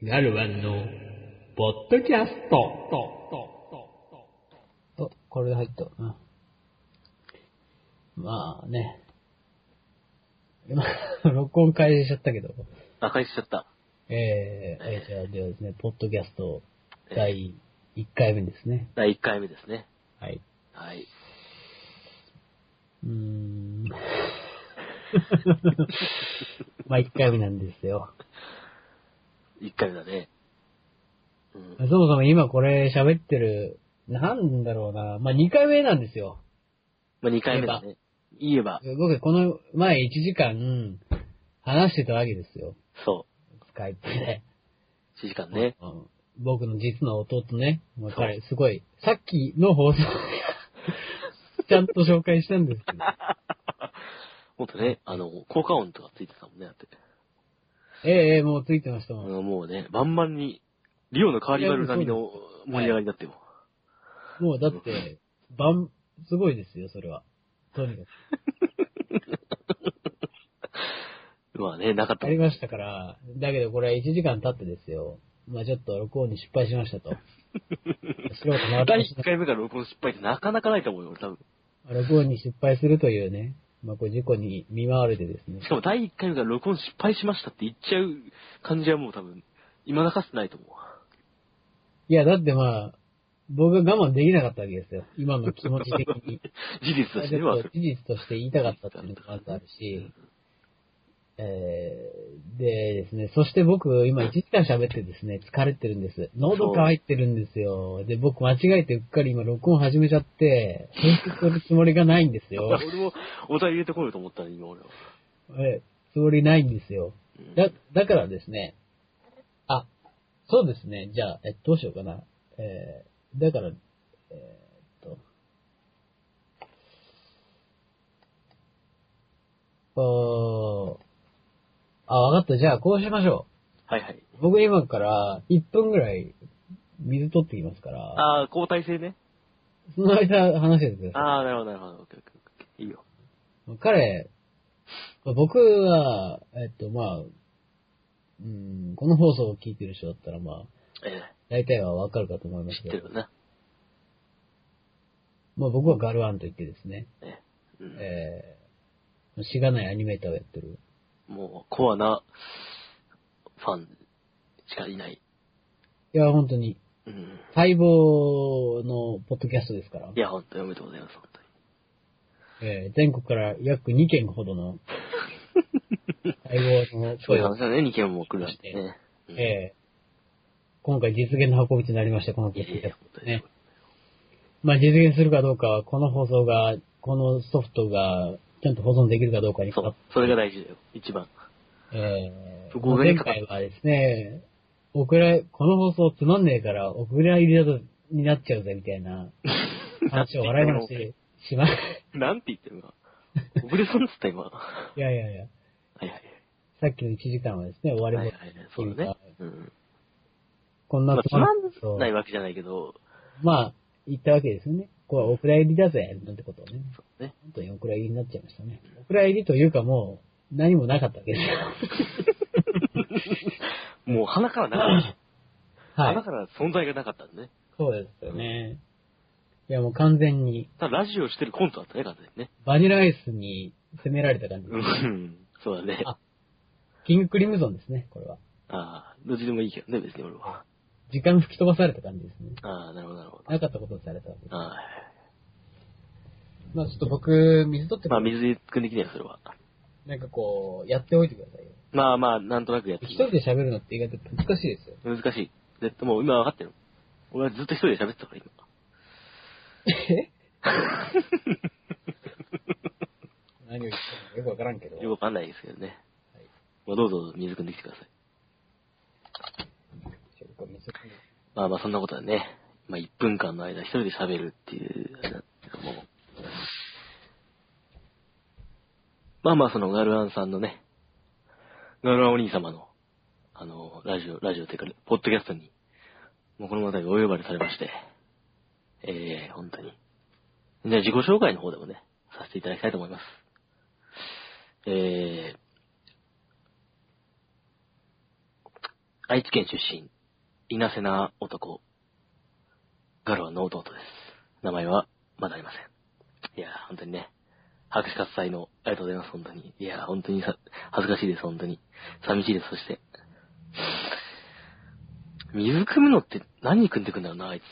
ガルワンの、ポッドキャスト。あ、これで入った。うん。まあね。今、録音開始しちゃったけど。あ、開始しちゃった。えー、えーじゃあ、ではですね、ポッドキャスト第1回目ですね。第1回目ですね。はい。はい。うーん。まあ1回目なんですよ。1回目だね。うん。そもそも今これ喋ってる、なんだろうな。まあ2回目なんですよ。まあ、2回目だね。言えば、僕この前1時間話してたわけですよ。そスカイプで。う。1時間ね。うん僕の実の弟ね。まあそう彼、すごい、さっきの放送 ちゃんと紹介したんですけど。もっとね、あの、効果音とかついてたもんね、だって。ええええもうついてましたもん。うんもうね、バンバンに、リオのカーニバル並みの盛り上がりだってよ。もうだって、ばん、すごいですよ、それは。とにか まあね、なかっく。たもん。ありましたから、だけどこれ1時間経ってですよ。まあちょっと録音に失敗しましたと。素人の第私1回目から録音失敗ってなかなかないと思うよ、俺多分。録音に失敗するというね、まあこれ事故に見舞われてですねし。かも第1回目から録音失敗しましたって言っちゃう感じはもう多分、今なかってないと思う。いや、だってまあ、僕が我慢できなかったわけですよ。今の気持ち的に。事実としては事実として言いたかったっていうのがまずあるし、えー、でですね、そして僕今1時間喋ってですね、疲れてるんです。喉乾いてるんですよ。で、僕間違えてうっかり今録音始めちゃって、編集するつもりがないんですよ。俺もお題入れてこようと思ったのに、今俺は。えつもりないんですよ。うんだ、だからですね、あ、そうですね、じゃあ、え、どうしようかな。えー、だから、えーっと、あーあ、わかった。じゃあ、こうしましょはいはい。う。僕今から1分ぐらい水取ってきますから、ああ、交代制ね。その間話しててくださああ、なるほど、なるほど。オッケーオッケーオッケーいいよ。い。彼、僕は、えっと、まあ、うん、この放送を聞いてる人だったら、まあ、え大体はわかるかと思いまえすけど、知ってるよな。まあ僕はガルワンと言ってですね、ええうんえー、しがないアニメーターをやってる。もう、コアなファンしかいない。いや、本当に、うん。待望のポッドキャストですからい、や、本当におめでとうございます、本当に。えー、全国から約2件ほどの 待望のそういう話だね、2件も来るらしいね。うんえー今回実現の運びとなりました、このポッドキャストね。まあ実現するかどうかは、この放送が、このソフトが、ちゃんと保存できるかどうかにかかっ、そうそれが大事だよ、一番。えー、前回はですね、お蔵、この放送つまんねえから、お蔵入りだと、になっちゃうぜ、みたいな 話を笑い話しま、いなんて言ってるの？小暮さんっつった今。はやいやいや、いはい。さっきの1時間はですね、終わりもはいはいはい。そうだね。うん。こんなつまんないわけじゃないけど、まあ、言ったわけですよね。これはお蔵入りだぜ、なんてことをね。そうね。本当にお蔵入りになっちゃいましたね。お蔵入りというかもう、何もなかったわけですよ。もう鼻からなかった。はい鼻。から存在がなかったんでね。そうですよね。いやもう完全に、ただラジオしてるコントだったね、完全にね。バニラアイスに攻められた感じ。うん。そうだね。あキングクリムゾンですね、これは。ああ、どっちでもいいけどね、別に俺は。時間吹き飛ばされた感じですね。ああ、なるほど、なるほど。なかったことをされたわけです。ああ、まあちょっと僕、水取ってまあ、水汲んできねえよ、それは。なんかこう、やっておいてくださいよ。まあまあ、なんとなくやって一人で喋るのって意外と難しいですよ。難しい。絶対もう今分かってる。俺はずっと一人で喋ってたから、今。え？何を言ってるのかよくわからんけど。よくわかんないですけどね。はいまあ、どうぞ水汲んできてください。ちょっと水汲んでまあまあ、そんなことはね。まあ、1分間の間一人で喋るっていう、あれなんですけども。まあまあ、そのガルアンさんのね、ガルアンお兄様の、あの、ラジオ、ラジオというか、ポッドキャストに、もうこのまたお呼ばれされまして、ええ本当に。じゃあ自己紹介の方でもね、させていただきたいと思います。えー、愛知県出身、稲瀬な男、ガロアの弟です。名前はまだありません。いやー、本当にね、拍手喝采の、ありがとうございます、本当に。いやー、本当にさ、恥ずかしいです、本当に。寂しいです、そして。水汲むのって何に汲んでくんだろうな、あいつ。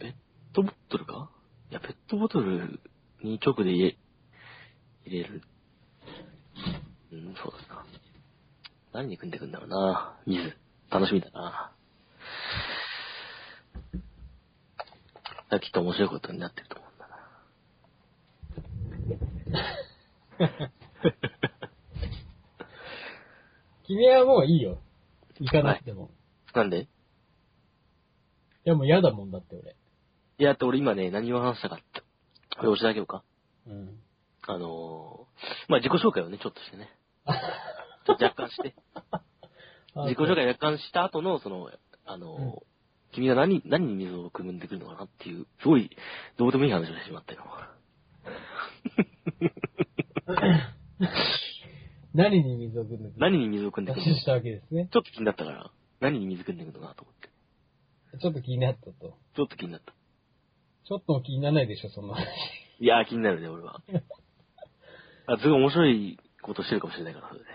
ペットボトルか？いや、ペットボトルに直で入れ、入れる。うん、そうだな。何に汲んでくんだろうな、水。楽しみだな。きっと面白いことになってると思うんだな。君はもういいよ。行かなくても。なんで？いや、もう嫌だもんだって俺。いや、あと俺今ね、何を話したかって。これ教えてあげようか。うん。あのー、まあ、自己紹介をね、ちょっとしてね。ちょっと若干して。自己紹介若干した後の、その、あのーうん君が何、何に水を汲んでくるのかなっていう、すごい、どうでもいい話をしてしまったよ。何に水を汲んでくる何に水を汲んでくるの話したわけですね。ちょっと気になったから、何に水汲んでくるのかなと思って。ちょっと気になったと。ちょっと気になった。ちょっとも気にならないでしょ、そんな話。いやー、気になるね、俺は。あ、すごい面白いことしてるかもしれないから、それで。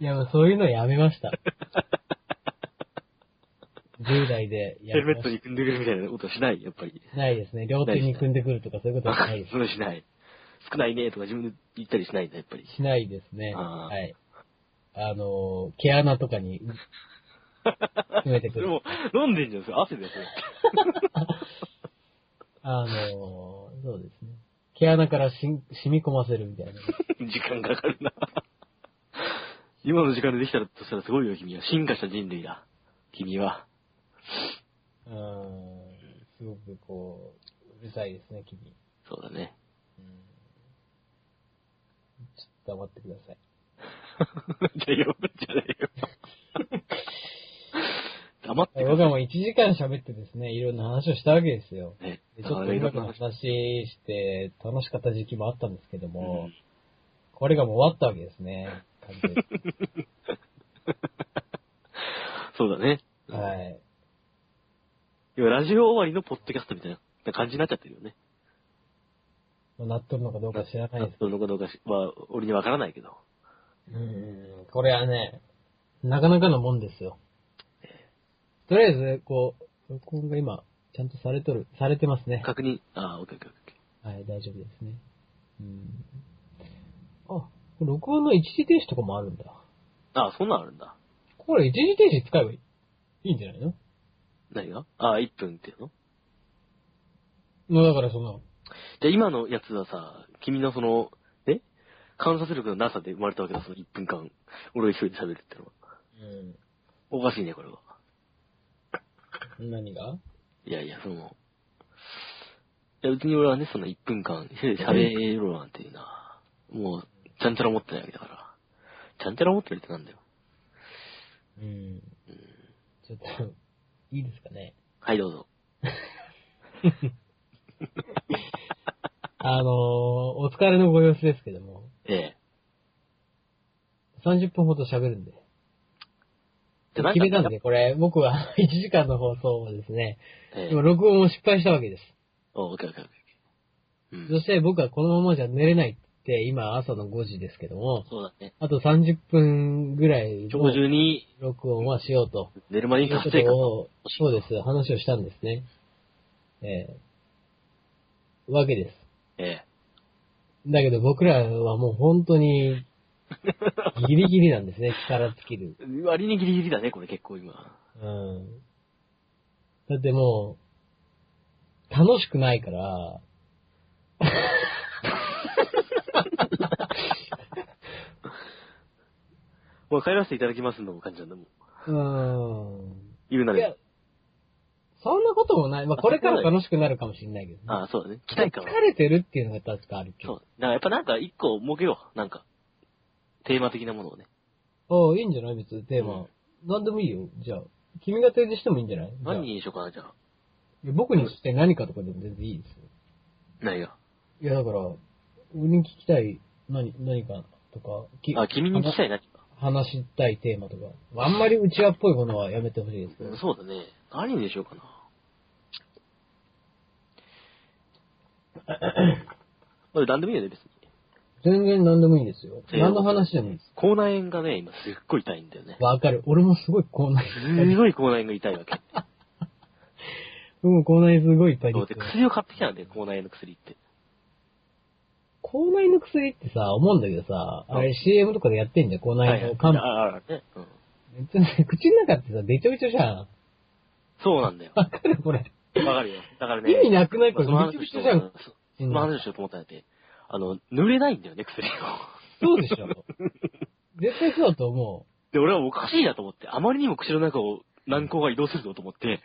いや、もうそういうのやめました。10代でやヘルメットに組んでくるみたいなことはしない、やっぱり。た。ないですね。両手に組んでくるとかそういうことはないですそ。れしない。少ないねとか自分で言ったりしないんだ、やっぱり。しないですね。あーはい。あの、毛穴とかに埋めてくる。でも、飲んでんじゃん、それ汗だよ、それ。あの、そうですね。毛穴からしん染み込ませるみたいな。時間かかるな。今の時間でできたらとしたらすごいよ、君は。進化した人類だ。君は。うーん。すごくこう、うるさいですね、君。そうだね。うんちょっと黙ってください。じゃあ、よ、じゃねえよ。黙ってくだ僕はもう1時間喋ってですね、いろんな話をしたわけですよ。さい。ね。でちょっと音楽の話して楽しかった時期もあったんですけども、うんこれがもう終わったわけですね。そうだね。はい。今、ラジオ終わりのポッドキャストみたいな感じになっちゃってるよね。まあなっとるのかどうか知らないですけどのかどうかしは、俺にわからないけど。ど。うん、これはね、なかなかのもんですよ。とりあえず、こう、録音が今、ちゃんとされとる、されてますね。確認、あー、オッケーオッケーはい、大丈夫ですね。うん。あ、録音の一時停止とかもあるんだ。ー。あー、そんなんあるんだ。これ一時停止使えばいいんじゃないの？何が？あー、1分っていうの？まあだからその、じゃあ今のやつはさ、君のその、え？観察力のなさで生まれたわけだ、その1分間。俺が一人で喋るってのは。おかしいね、これは。うん。何が？いやいや、その、いや、うちに俺はね、その1分間、一人で喋ろうなんていうな、もう、ちゃんちゃら持ってないわけだから。ちゃんちゃら持ってるってなんだよ。うん。ちょっと、いいですかね。はい、どうぞ。あのー、お疲れのご様子ですけども、ええ。30分ほど喋るんで。じゃあ決めたんで、これ、僕は 1時間の放送をですね、ええ今。録音を失敗したわけです。お、オッケーオッケーオッケー。うん。そして僕はこのままじゃ寝れないって、今朝の5時ですけども、そうだね。あと30分ぐらい今日中のに録音はしようと。寝るまでにいうこ達成感とを、そうです、話をしたんですね。ええわけです。えだけど僕らはもう本当に ギリギリなんですね、力尽きる。え。割にギリギリだね、これ結構今。うん。だってもう、楽しくないから、もう帰らせていただきますの感じなんだもん。うーん。言うないやら。、そんなこともない。まあ、これから楽しくなるかもしれないけどね。ああ、そうだね。期待感は。疲れてるっていうのが確かあるけど。そう。だからやっぱなんか一個設けよう。なんか、テーマ的なものをね。ああ、いいんじゃない？別にテーマ。なんでもいいよ。じゃあ、君が提示してもいいんじゃない？じゃあ何にしようかな、じゃあ。いや僕にして何かとかでも全然いいですよ。何が。いや、だから、俺に聞きたい何、何かとか、きあ、君に聞きたい何か。話したいテーマとか。あんまり内輪っぽいものはやめてほしいですけど。そうだね。何にしようかな。まあ、何でもいいよね、別に。全然何でもいいですよ。えー何の話でもいいです。口内炎がね、今すっごい痛いんだよね。わかる。俺もすごい口内すごい口内炎が痛いわけ。うん、口内すごいいっぱいそうで、で。薬を買ってきたんだよ、口内炎の薬って。口内の薬ってさ、思うんだけどさ、あれ CM とかでやってんじゃん、口内の漢方。ああね。うん。口の中ってさ、べちょべちょじゃん。そうなんだよ。わかるこれ。わかるよ。だからね。意味なくないこれ、まあそのべちょべちょじゃん。その話しようと思ったんだって。あの、濡れないんだよね、薬を。そうでしょ。絶対そうだと思うで、俺はおかしいなと思って、あまりにも口の中を軟膏が移動するぞと思って、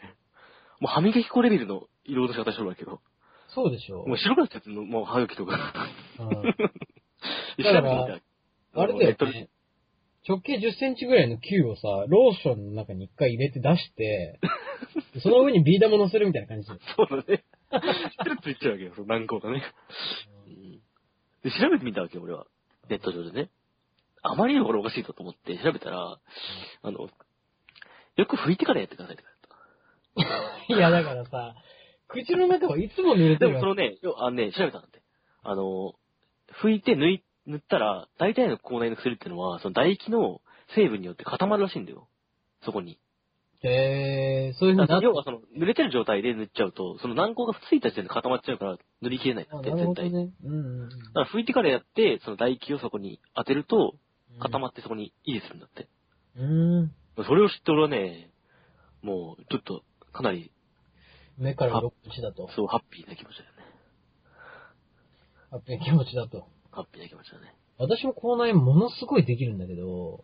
もう歯磨き粉レベルの移動の仕方してるわけど。う。そうでしょ。もう白くなっちゃっの、もう歯茎とか。うん、でだから調べてみたあれだよね。直径10センチぐらいの球をさ、ローションの中に一回入れて出して、その上にビー玉乗せるみたいな感じで。そうだね。ついっちゃうわけよ、その軟膏がね。うんで、調べてみたわけよ、俺は。ネット上でね。あまりにもこれおかしいぞと思って調べたら、あの、よく拭いてからやってくださいって書いてあった。いや、だからさ、口の中はいつも濡れてでもそのね、よあのね、調べたんだって。あの、拭いて塗い、塗ったら、大体の口内の薬ってのは、その唾液の成分によって固まるらしいんだよ。そこに。け。へー、そういう風になっ要はその、濡れてる状態で塗っちゃうと、その軟膏がついた時点で固まっちゃうから、塗り切れないんだあって、絶対。なるほどね。うんうんうん。だから拭いてからやって、その唾液をそこに当てると、固まってそこに維持するんだって。うん。それを知って俺はね、もう、ちょっと、かなり、目から鱗口だと。そう、ハッピーな気持ちだよね。あって気持ちだと。ハッピーな気持ちだね。私も口内ものすごいできるんだけど、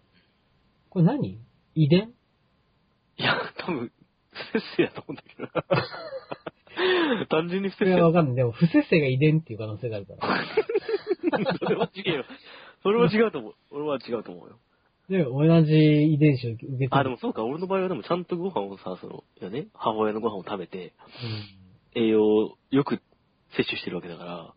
これ何？遺伝？いや、多分、不摂生だと思うんだけど。単純に不摂生はわかんない。でも不摂生が遺伝っていう可能性があるから。それは違うよ。それは違うと思う。俺は違うと思うよ。で、同じ遺伝子を受けてる。あ、でもそうか、俺の場合はでもちゃんとご飯をさ、その、いやね、母親のご飯を食べて、栄養をよく摂取してるわけだから、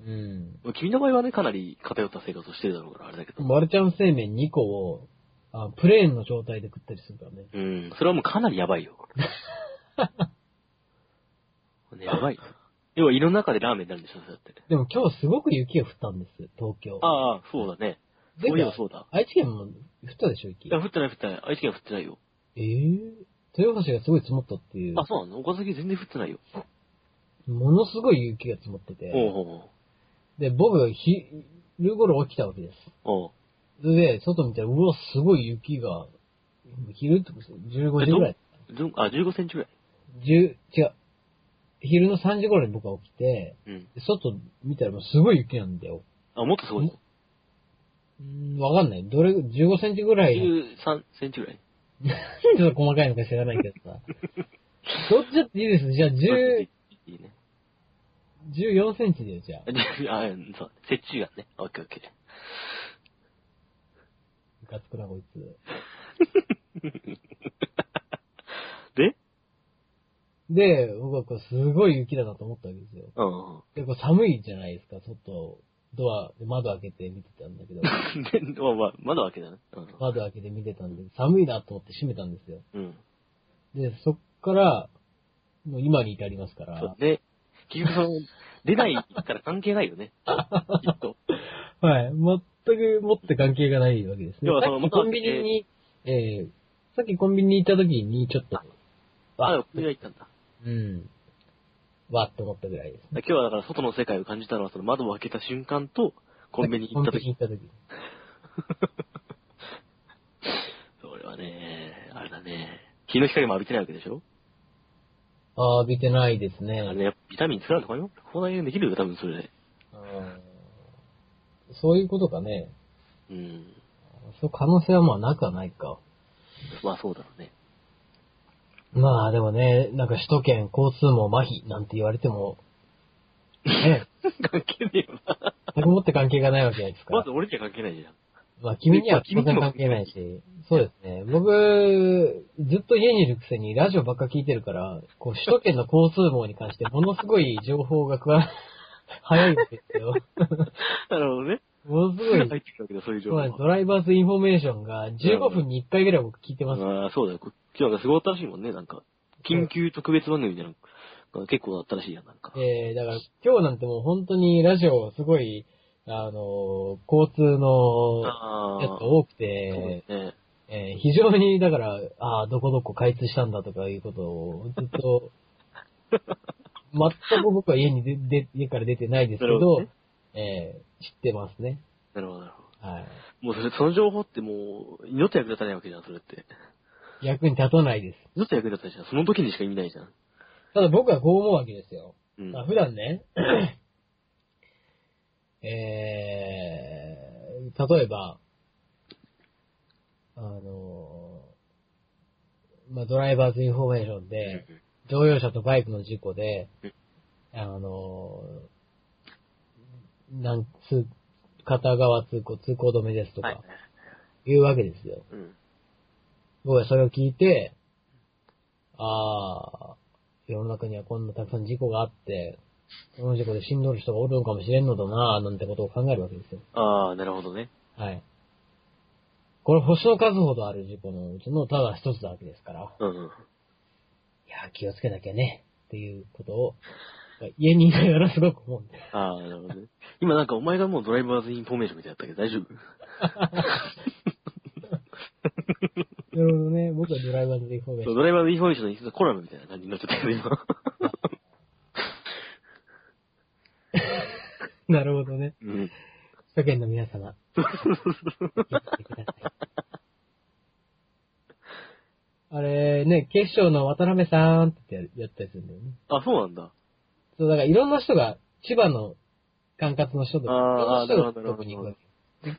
うん。うん。君の場合はね、かなり偏った生活をしてるだろうから、あれだけど。マルちゃん製麺2個を、あプレーンの状態で食ったりするからね。うん、それはもうかなりやばいよ。ね やばいよ。要は胃の中でラーメンになるんでしょ、そうやって。でも今日すごく雪が降ったんです、東京。ああ、そうだね。でそういえばそうだ。愛知県も降ったでしょ、雪い。や、降ってない降ってない。愛知県は降ってないよ。ええ豊橋がすごい積もったっていう。あ、そうなの？岡崎全然降ってないよ。ものすごい雪が積もってて。おうおうおうで、僕、昼頃起きたわけです。おで、外見たら、うわ、すごい雪が、昼ってこと15時ぐらい。あ、15センチぐらい。10、違う。昼の3時頃に僕は起きて、うん。で外見たらもうすごい雪なんだよ。あ、もっとすごいの。うーん、わかんない。どれ、15センチぐらいの。13センチぐらい。ちょっと細かいのか知らないけどさ。どっちだっていいです。じゃあ、10、いいね。14センチだよ、じゃあ。あ、そう。設置がね。オッケーオッケー。ムカつくな、こいつ。で？で、僕はこう、すごい雪だなと思ったわけですよ。うんうん。で、こう寒いじゃないですか、外、ドア、窓開けて見てたんだけど、で、まあまあ、まだわけだね。窓開けて見てたんで、寒いなと思って閉めたんですよ。うん。うん。で、そっから、もう今に至りますからそう、で、結局その、出ないから関係ないよね。きっと。はい、全く持って関係がないわけですね。要はそのさっきコンビニに、えー、さっきコンビニに行った時にちょっと、あ、わこれが言ったんだ。うん、わっと思ったぐらいですね。今日はだから外の世界を感じたのは、その窓を開けた瞬間と、コンビニに行った時。コンビニ行った時。それはね、あれだね。日の光も浴びてないわけでしょ？あー浴びてないですね。あれね、ビタミン作られたかよ。口内炎できるよ、多分それで。うんそういうことかね。うん。そう可能性はまあなくはないか。まあそうだろうね。まあでもね、なんか首都圏交通網麻痺なんて言われても、ね、関係ねえよな。全くもって関係がないわけじゃないですか。まず俺には関係ないじゃん。まあ君には、君にも然関係ないし、そうですね。僕、ずっと家にいるくせにラジオばっか聞いてるから、こう首都圏の交通網に関してものすごい情報が加わ早いんですよ。なるほどね。ものすごい、入ってくるわけだ、そういう情報ドライバーズインフォメーションが15分に1回ぐらい僕聞いてます。ああ、そうだよ。こ今日なんかすごかったらしいもんね、なんか。緊急特別番組みたいなのが結構あったらしいやん、なんか。えー、だから今日なんてもう本当にラジオすごい、あの、交通の。やつが多くて、ね。えー非常に、だから、ああ、どこどこ開通したんだとかいうことをずっと、全く僕は家にでで家から出てないですけど、えー知ってますね。なるほど、なるほはい。ど。もうそれ、その情報ってもう、二度と役立たないわけじゃん、それって。役に立たないです。二度と役立たないじゃん。その時にしか意味ないじゃん。ただ僕はこう思うわけですよ。うん。あ普段ね、えー、例えば、あの、まあ、ドライバーズインフォメーションで、乗用車とバイクの事故でうん、あの、なん、通、片側通行、通行止めですとはいか、。いうわけですよ。うん。僕はそれを聞いて、ああ、世の中にはこんなたくさん事故があって、この事故で死んどる人がおるのかもしれんのだなぁ、なんてことを考えるわけですよ。ああ、なるほどね。はい。これ星の数ほどある事故のうちのただ一つなわけですから、うんうん。いや、気をつけなきゃね、っていうことを、家にいながらすごく思うんです。ああ、なるほどね。今なんかお前がもうドライバーズインフォメーションみたいだったけど大丈夫なるほどね。僕はドライバーズインフォメーション。そうドライバーズインフォメーションのコラムみたいな感じになっちゃったけど、今。なるほどね。うん。世間の皆様。あれね、警視庁の渡辺さんってや、やったりするんだよね。あ、そうなんだ。そう、だからいろんな人が、千葉の管轄の人とか、あーいろんなるほどなる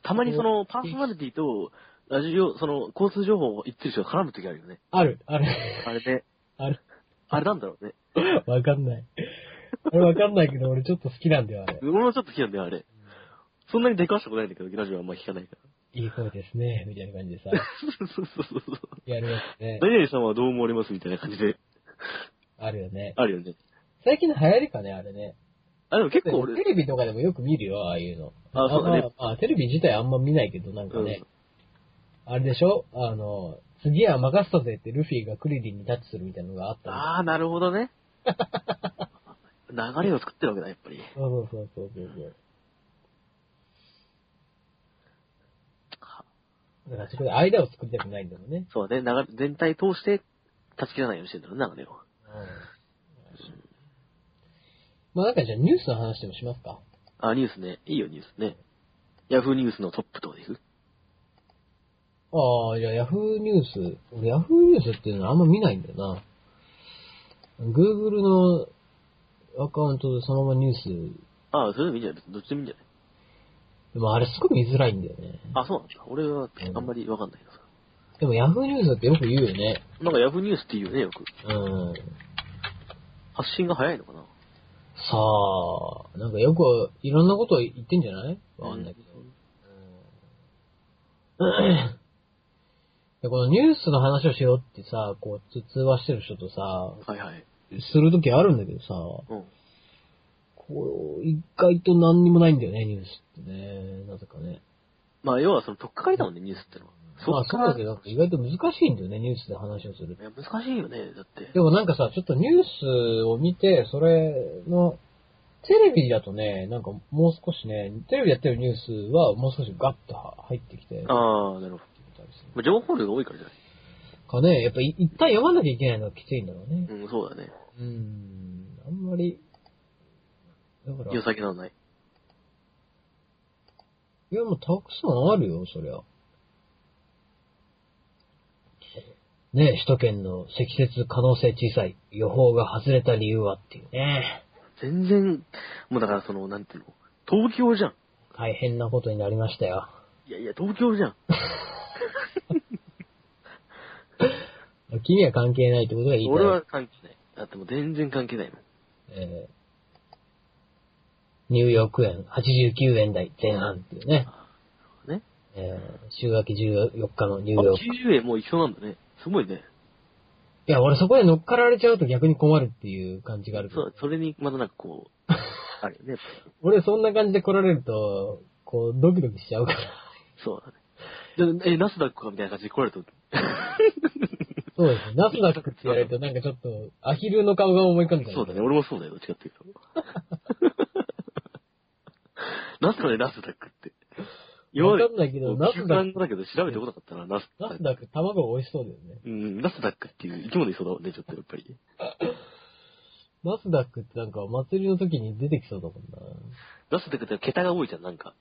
たまにその、パーソナリティと、ラジオ、その、交通情報を言ってる人が絡む時あるよね。ある、ある、あれね。ある。あれなんだろうね。わかんない。あれわかんないけど、俺ちょっと好きなんだよ、あれ。俺もちょっと好きなんだよ、あれ。そんなに出かしたことないんだけど、ラジオはあんま聞かないかいい声ですね、みたいな感じでさ、ら。そうそうそうそう。やるやつね。何々さんはどう思われますみたいな感じで。あるよね。あるよね。最近の流行りかね、あれね。あ、でも結構俺、テレビとかでもよく見るよ、ああいうの。あそうだねまあまあ、テレビ自体あんま見ないけど、なんかね、あれでしょ？あの、次は任せたぜってルフィがクリリンにタッチするみたいなのがあったのああ、なるほどね。流れを作ってるわけだ、やっぱり。そうそうそうそうそう。だからそこで間を作りたくないんだろうね。そうだね、流れ、全体通して、断ち切らないようにしてるんだろうね、流れを。うん。まあなんかじゃあニュースの話でもしますか？あ、ニュースね。いいよ、ニュースね。ヤフーニュースのトップとかでいくああ、じゃあヤフーニュース。俺ヤフーニュースっていうのはあんま見ないんだよな。Google のアカウントでそのままニュース。ああ、それでもいいんじゃない？どっちでもいいんじゃない？でもあれすごい見づらいんだよね。あ、そうなんだ。俺はあんまりわかんないけどさ。でもヤフーニュースってよく言うよね。なんかヤフーニュースって言うよね、よく。うん。発信が早いのかな？さあ、なんかよくいろんなこと言ってんじゃない？わかんないけど。うんでこのニュースの話をしようってさ、こう、つ通話してる人とさ、はいはい。するときあるんだけどさ、うん。こう、意外と何にもないんだよね、ニュースってね。なぜかね。まあ、要はその、とっかかりだもんね、ニュースってのは。まあそうだけど、意外と難しいんだよね、ニュースで話をするい。や、難しいよね、だって。でもなんかさ、ちょっとニュースを見て、それの、テレビだとね、なんかもう少しね、テレビでやってるニュースはもう少しガッと入ってきて、ああ、なるほど。まあ情報量が多いからじゃないかね、やっぱい一旦読まなきゃいけないのがきついんだろうね。うん、そうだね。うーん、あんまり、だから、良さげなのない。いやもうたくさんあるよ、そりゃ。ね首都圏の積雪可能性小さい、予報が外れた理由はっていうね。全然、もうだからその、なんていうの、東京じゃん。大変なことになりましたよ。いやいや、東京じゃん。君は関係ないってことが言いたい。俺は関係ない。だってもう全然関係ないもん。えーニューヨーク円89円台前半っていうね。ね。えー週明け14日のニュあ、ーヨーク。90円もう一緒なんだね。すごいね。いや、俺そこで乗っかられちゃうと逆に困るっていう感じがあるけどそう、それにまたなんかこう、あるよね。俺そんな感じで来られるとこう、ドキドキしちゃうから。そうだね。でえ、ナスダックかみたいな感じで来られると、そうですね。ナスダックって言われるとなんかちょっと、アヒルの顔が思い浮かんじゃう。そうだね。俺もそうだよ、どっちかっていうと。ナスだね、ナスダックって。わかんないけど、ナナスダック、だけど調べてこなかったな、ナスダック。ナスダック卵美味しそうだよね。うん、ナスダックっていう生き物いそうだもんね、ちょっとやっぱり。ナスダックってなんか祭りの時に出てきそうだもんナスダックって桁が多いじゃん、なんか。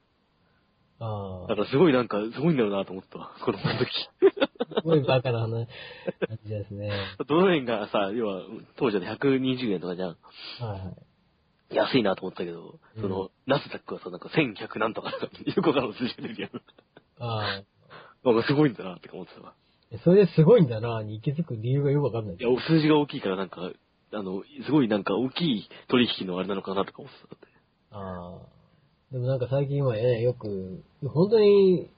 な。ああ。だからすごいなんか、すごいんだろうなと思ったわ、子供の時。すごいバカな話、感じですね。ドル円がさ、要は、当時は120円とかじゃん。はいはい。安いなと思ったけど、うんその、ナスダックはさ、なんか1100なんとかとか、よくわからん数字が出るやん。あなんかすごいんだなって思ってたわ。あ。それですごいんだな、に息づく理由がよくわかんないい。や、数字が大きいからなんか、あの、すごいなんか大きい取引のあれなのかなとか思ってたって。ああ。でもなんか最近はね、よく、本当に、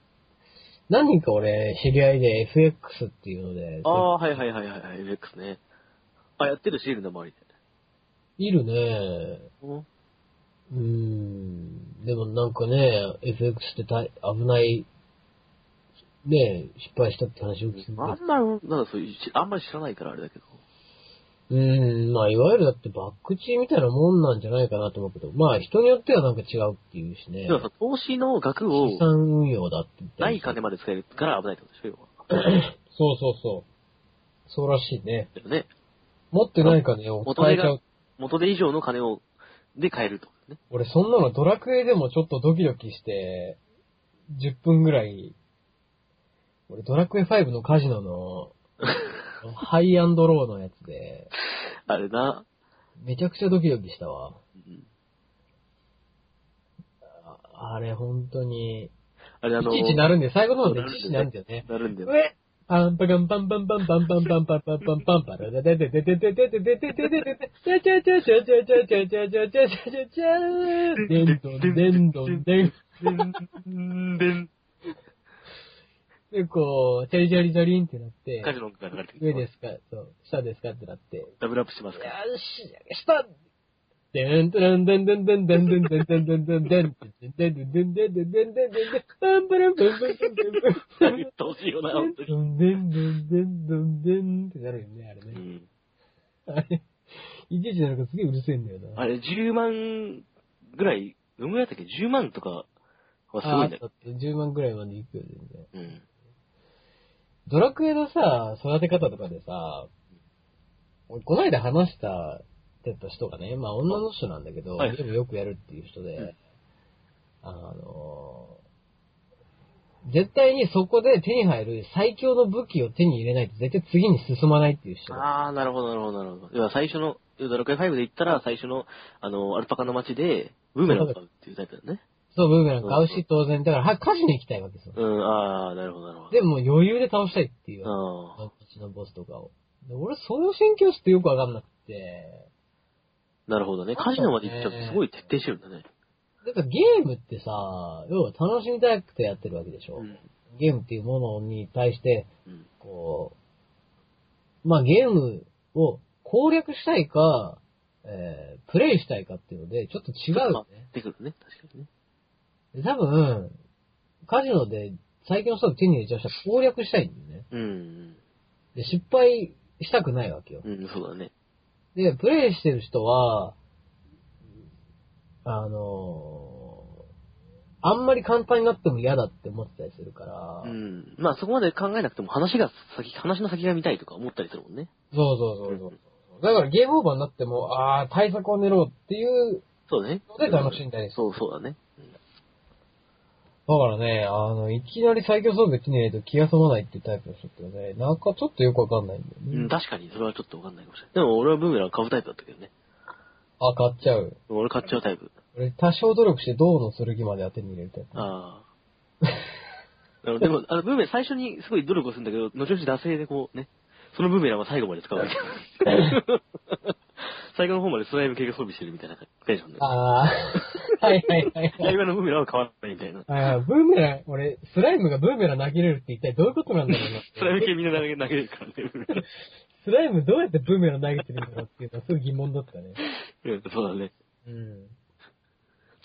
何人か俺、知り合いで FX っていうので、ああ、はいはいはいはいはい、FX ね。あ、やってるシールの周りいるね。で。うーん。でもなんかね、FX って大危ない、ね失敗したって話を聞くあんまり、なんだそういう、あんまり知らないからあれだけど。うーん、まあ、いわゆるだってバックチみたいなもんなんじゃないかなと思うけど、まあ、人によってはなんか違うっていうしねで。もさ、投資の額を資、産運用だってない金まで使えるから危ないってことでしょ、要は。そうそうそう。そうらしいね。ね。持ってない金を使えちゃう。、元手以上の金を、で買えるとね。俺そんなのドラクエでもちょっとドキドキして、10分ぐらい、俺ドラクエ5のカジノの、ハイアンドローのやつで、あれな。めちゃくちゃドキドキしたわ。うんああれ本当に、あれあの、いちいちなるんで、最後の方でいちいちなるんだよね。なるんだよ。えパンパカンパンパンパンパンパンパンパンパンパンパンパラダダダダダダダダダダダダダチャチャチャチャチャチャチャチャチャチャチャチャデンドンデンドンデン。でん、でん、で、こう、チャリチャリチャリンってなって、カジノが流れて上ですかそう、下ですかってなって、ダブルアップしますから。し、下デントランデンデンデンデンデンデンデンデンデンデンデンデンデンデンデンデンデンデンデンパンパランパンパンパンパン言ってほしいよな、本当に。ドンデンドンデンドンデンってなるよね、あれね。うん。あれ、いちいちなんかすげえうるせえんだよな。あれ、10万ぐらい、どんぐらいだったっけ ?10 万とかはすごいんだよ。あって10万ぐらいまでいくよ、全然。うん。ドラクエのさ、育て方とかでさ、俺、この間話した、てた人がね、まあ女の人なんだけど、はいよくやるっていう人で、うんあのー絶対にそこで手に入る最強の武器を手に入れないと絶対次に進まないっていう人。ああ、なるほど、なるほど、なるほど。要は最初の、ドラクエ5で言ったら最初の、あの、アルパカの街で、ブーメランを買うっていうタイプだよね。そう、ブーメラン買うし当然。だから、は、火事に行きたいわけですよ。うん、ああ、なるほど、なるほど。でも余裕で倒したいっていう。ああ、うちのボスとかを。で俺、その心境ってよくわかんなくて、なるほどね。カジノまで行っちゃうとすごい徹底してるんだね。なんかゲームってさ、要は楽しみたくてやってるわけでしょ。うん。ゲームっていうものに対して、うん。こう、まあゲームを攻略したいか、えー、プレイしたいかっていうので、ちょっと違うよね。出てくるね、確かにね。で多分、カジノで最強の人が手に入れちゃう人は攻略したいんだよね。うん。で、失敗したくないわけよ。うん、そうだね。で、プレイしてる人は、あのーあんまり簡単になっても嫌だって思ってたりするから、うん。まあそこまで考えなくても話が先、話の先が見たいとか思ったりするもんね。そうそうそうそう。だからゲームオーバーになっても、ああ、対策を練ろうっていうそうだね。ので楽しんだりする。そう、そうだね。だからね、あの、いきなり最強装備手に入れると気が済まないってタイプの人ってね、なんかちょっとよくわかんないんだよね。うん、確かにそれはちょっとわかんないかもしれない。でも俺はブーメラン買うタイプだったけどね。あ、買っちゃう。俺買っちゃうタイプ。俺多少努力して銅の剣までは手に入れるタイプ。ああ。でも、あの、ブーメラン最初にすごい努力をするんだけど、後々惰性でこうね、そのブーメランは最後まで使うわけ。最後の方までスライム系が装備してるみたいなテンションで。ああ、はいはいはいはい。最後のブーメランは変わらないみたいな。ああ、ブーメラン、俺、スライムがブーメラン投げれるって一体どういうことなんだろうな。スライム系みんな投げ投げるからね、ブーメランスライムどうやってブーメラン投げてるんだろうっていうのはすごい疑問だったね。うんそうだね。うん。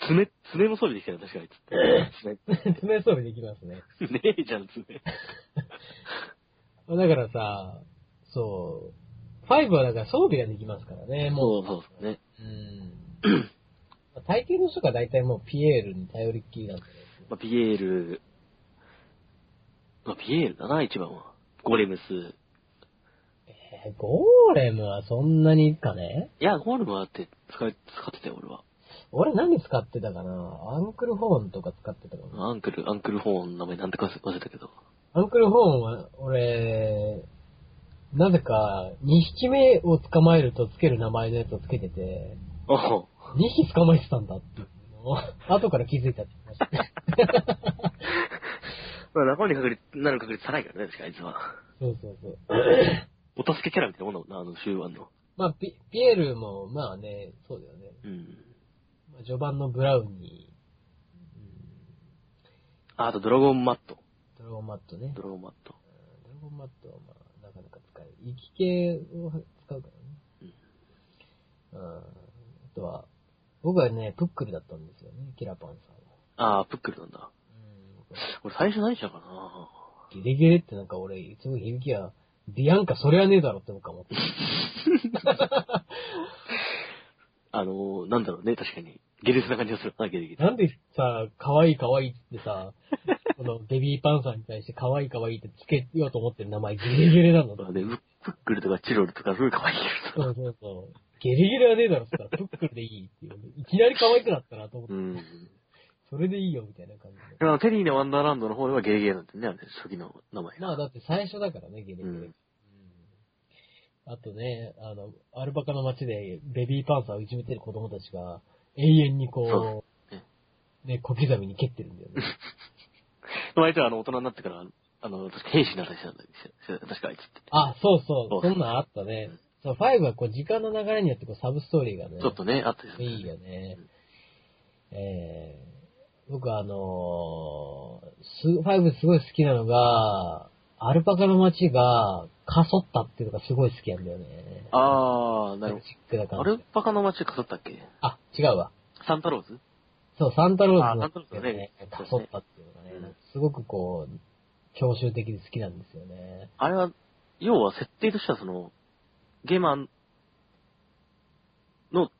爪、爪も装備できたよ、確かに。つって。爪装備できますね。爪。ねえじゃん、爪。だからさ、そう、5はだから装備ができますからね、もう。そうそうですね。うん。大抵の人が大体もうピエールに頼りっきりなんで。まあ、ピエール、まあ、ピエールだな、一番は。ゴレムス。えー、ゴーレムはそんなにかね？いや、ゴーレムはって使い、使ってたよ、俺は。俺何使ってたかな？アンクルホーンとか使ってたかなアンクル、アンクルホーンの名前なんてか忘れたけど。アンクルホーンは、俺、なぜか、2匹目を捕まえるとつける名前のやつをつけてて、おう2匹捕まえてたんだっていうのを、後から気づいたって言ってました。まあ、仲間に確率、なる確率高いからね、確かあいつは。そうそうそう。お助けキャラみたいなもんだもんな、あの終盤の。まあ、ピピエールも、まあね、そうだよね。うん。まあ、序盤のブラウニああと、ドラゴンマット。ー、ドラゴンマットね。ドラゴンマット。ドラゴンマットはまあ、なかなか使える。生き系を使うからね。うん。あとは、僕はね、プックルだったんですよね、キラパンさんは。ああ、プックルなんだ。うん。俺最初何したかなゲレゲレってなんか俺、すごい響きは、ディアンカそれはねえだろって僕は思って。あのー、なんだろうね、確かに。ゲレスな感じがするな、ゲレゲレ。なんでさ、可愛い可愛いってさ、このベビーパンサーに対して可愛い可愛いってつけようと思ってる名前ゲレゲレなの。まあね、プックルとかチロルとかすごい可愛いけどさ。そうそうそう。ゲレゲレはねえだろって言ったら、プックルでいいっていう。いきなり可愛くなったなと思って、うん。それでいいよみたいな感じで。あのテリーのワンダーランドの方ではゲレゲレなんてね、あれ、初期の名前。まあだって最初だからね、ゲレゲレ。うんうんあとね、あの、アルパカの街でベビーパンサーをいじめてる子供たちが永遠にこそうう、ね、小刻みに蹴ってるんだよね。その相手はあの、大人になってから、あの、確か兵士になったりしたんだよ。確かあいつって。あ、そうそう、そうそんなんあったね。そう、5はこう時間の流れによってこうサブストーリーがね、ちょっとね、あったりする。いいよね。えー、僕はあのー、す、5すごい好きなのが、アルパカの街が、かそったっていうのがすごい好きなんだよね。あー、なるほど。アルパカの街かかったっけ？あ、違うわ。サンタローズ？そう、サンタローズのあサンタローズねかそったっていうのがね、うんなんかすごくこう、教習的で好きなんですよね。あれは、要は設定としてはその、ゲーマーの、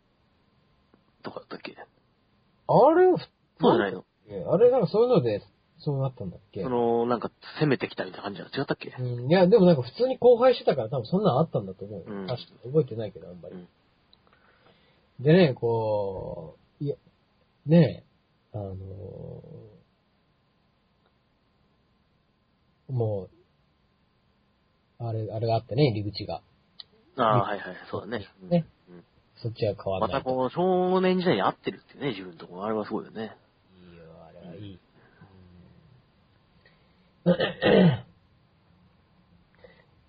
とかだったっけ？あれ、そうじゃないの？あれなんかそういうので、そうなったんだっけ？その、なんか、攻めてきたみたいな感じは違ったっけ？うん、いや、でもなんか普通に荒廃してたから多分そんなのあったんだと思うよ。うん確かに。覚えてないけど、あんまり。うんでね、こう、いや、ねあのーもう、あれ、あれがあってね、入り口が。ああ、はいはい、そうだね。うんねうんそっちは変わらないと。またこう、少年時代に合ってるってね、自分のところ。あれはすごいよね。いいよ、あれはいい。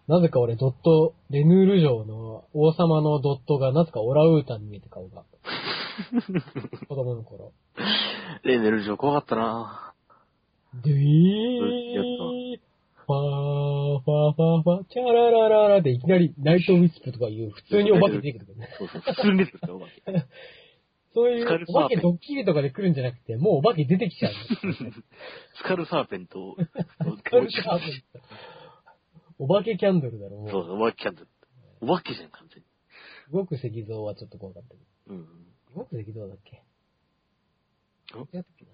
なぜか俺、ドット、レヌール城の王様のドットが、なぜかオラウータンに見えて顔が。子供の頃。レーネル城怖かったなドゥイーファー、ファー、ファー、ファー、チャララララでいきなりナイトウィスプとかいう普通にお化け出てくるからね。そうそう、普通に出てくるよ、お化け。そういう、お化けドッキリとかで来るんじゃなくて、もうお化け出てきちゃうんだよスカルサーペント。スカルシャーペントお化けキャンドルだろ、もう。そう、お化けキャンドル。お化けじゃん、完全に。動く石像はちょっと怖かったけうん。ど。動く石像だっけ？ん違ったっけ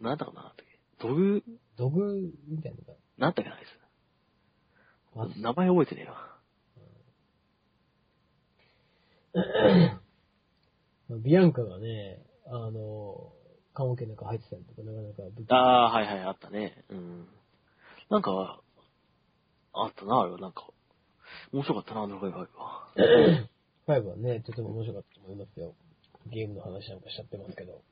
な？なんだかなって。土偶、土偶みたいなのが。なんだっけな、あいわつ。名前覚えてねえわ。ビアンカがね、あの、棺桶の中入ってたりとか、なかなかああ、はいはい、あったね。うん。なんか、あったな、あれは、なんか。面白かったな、ドラゴンファイブは。5はね、とても面白かったと思いますよ。ゲームの話なんかしちゃってますけど。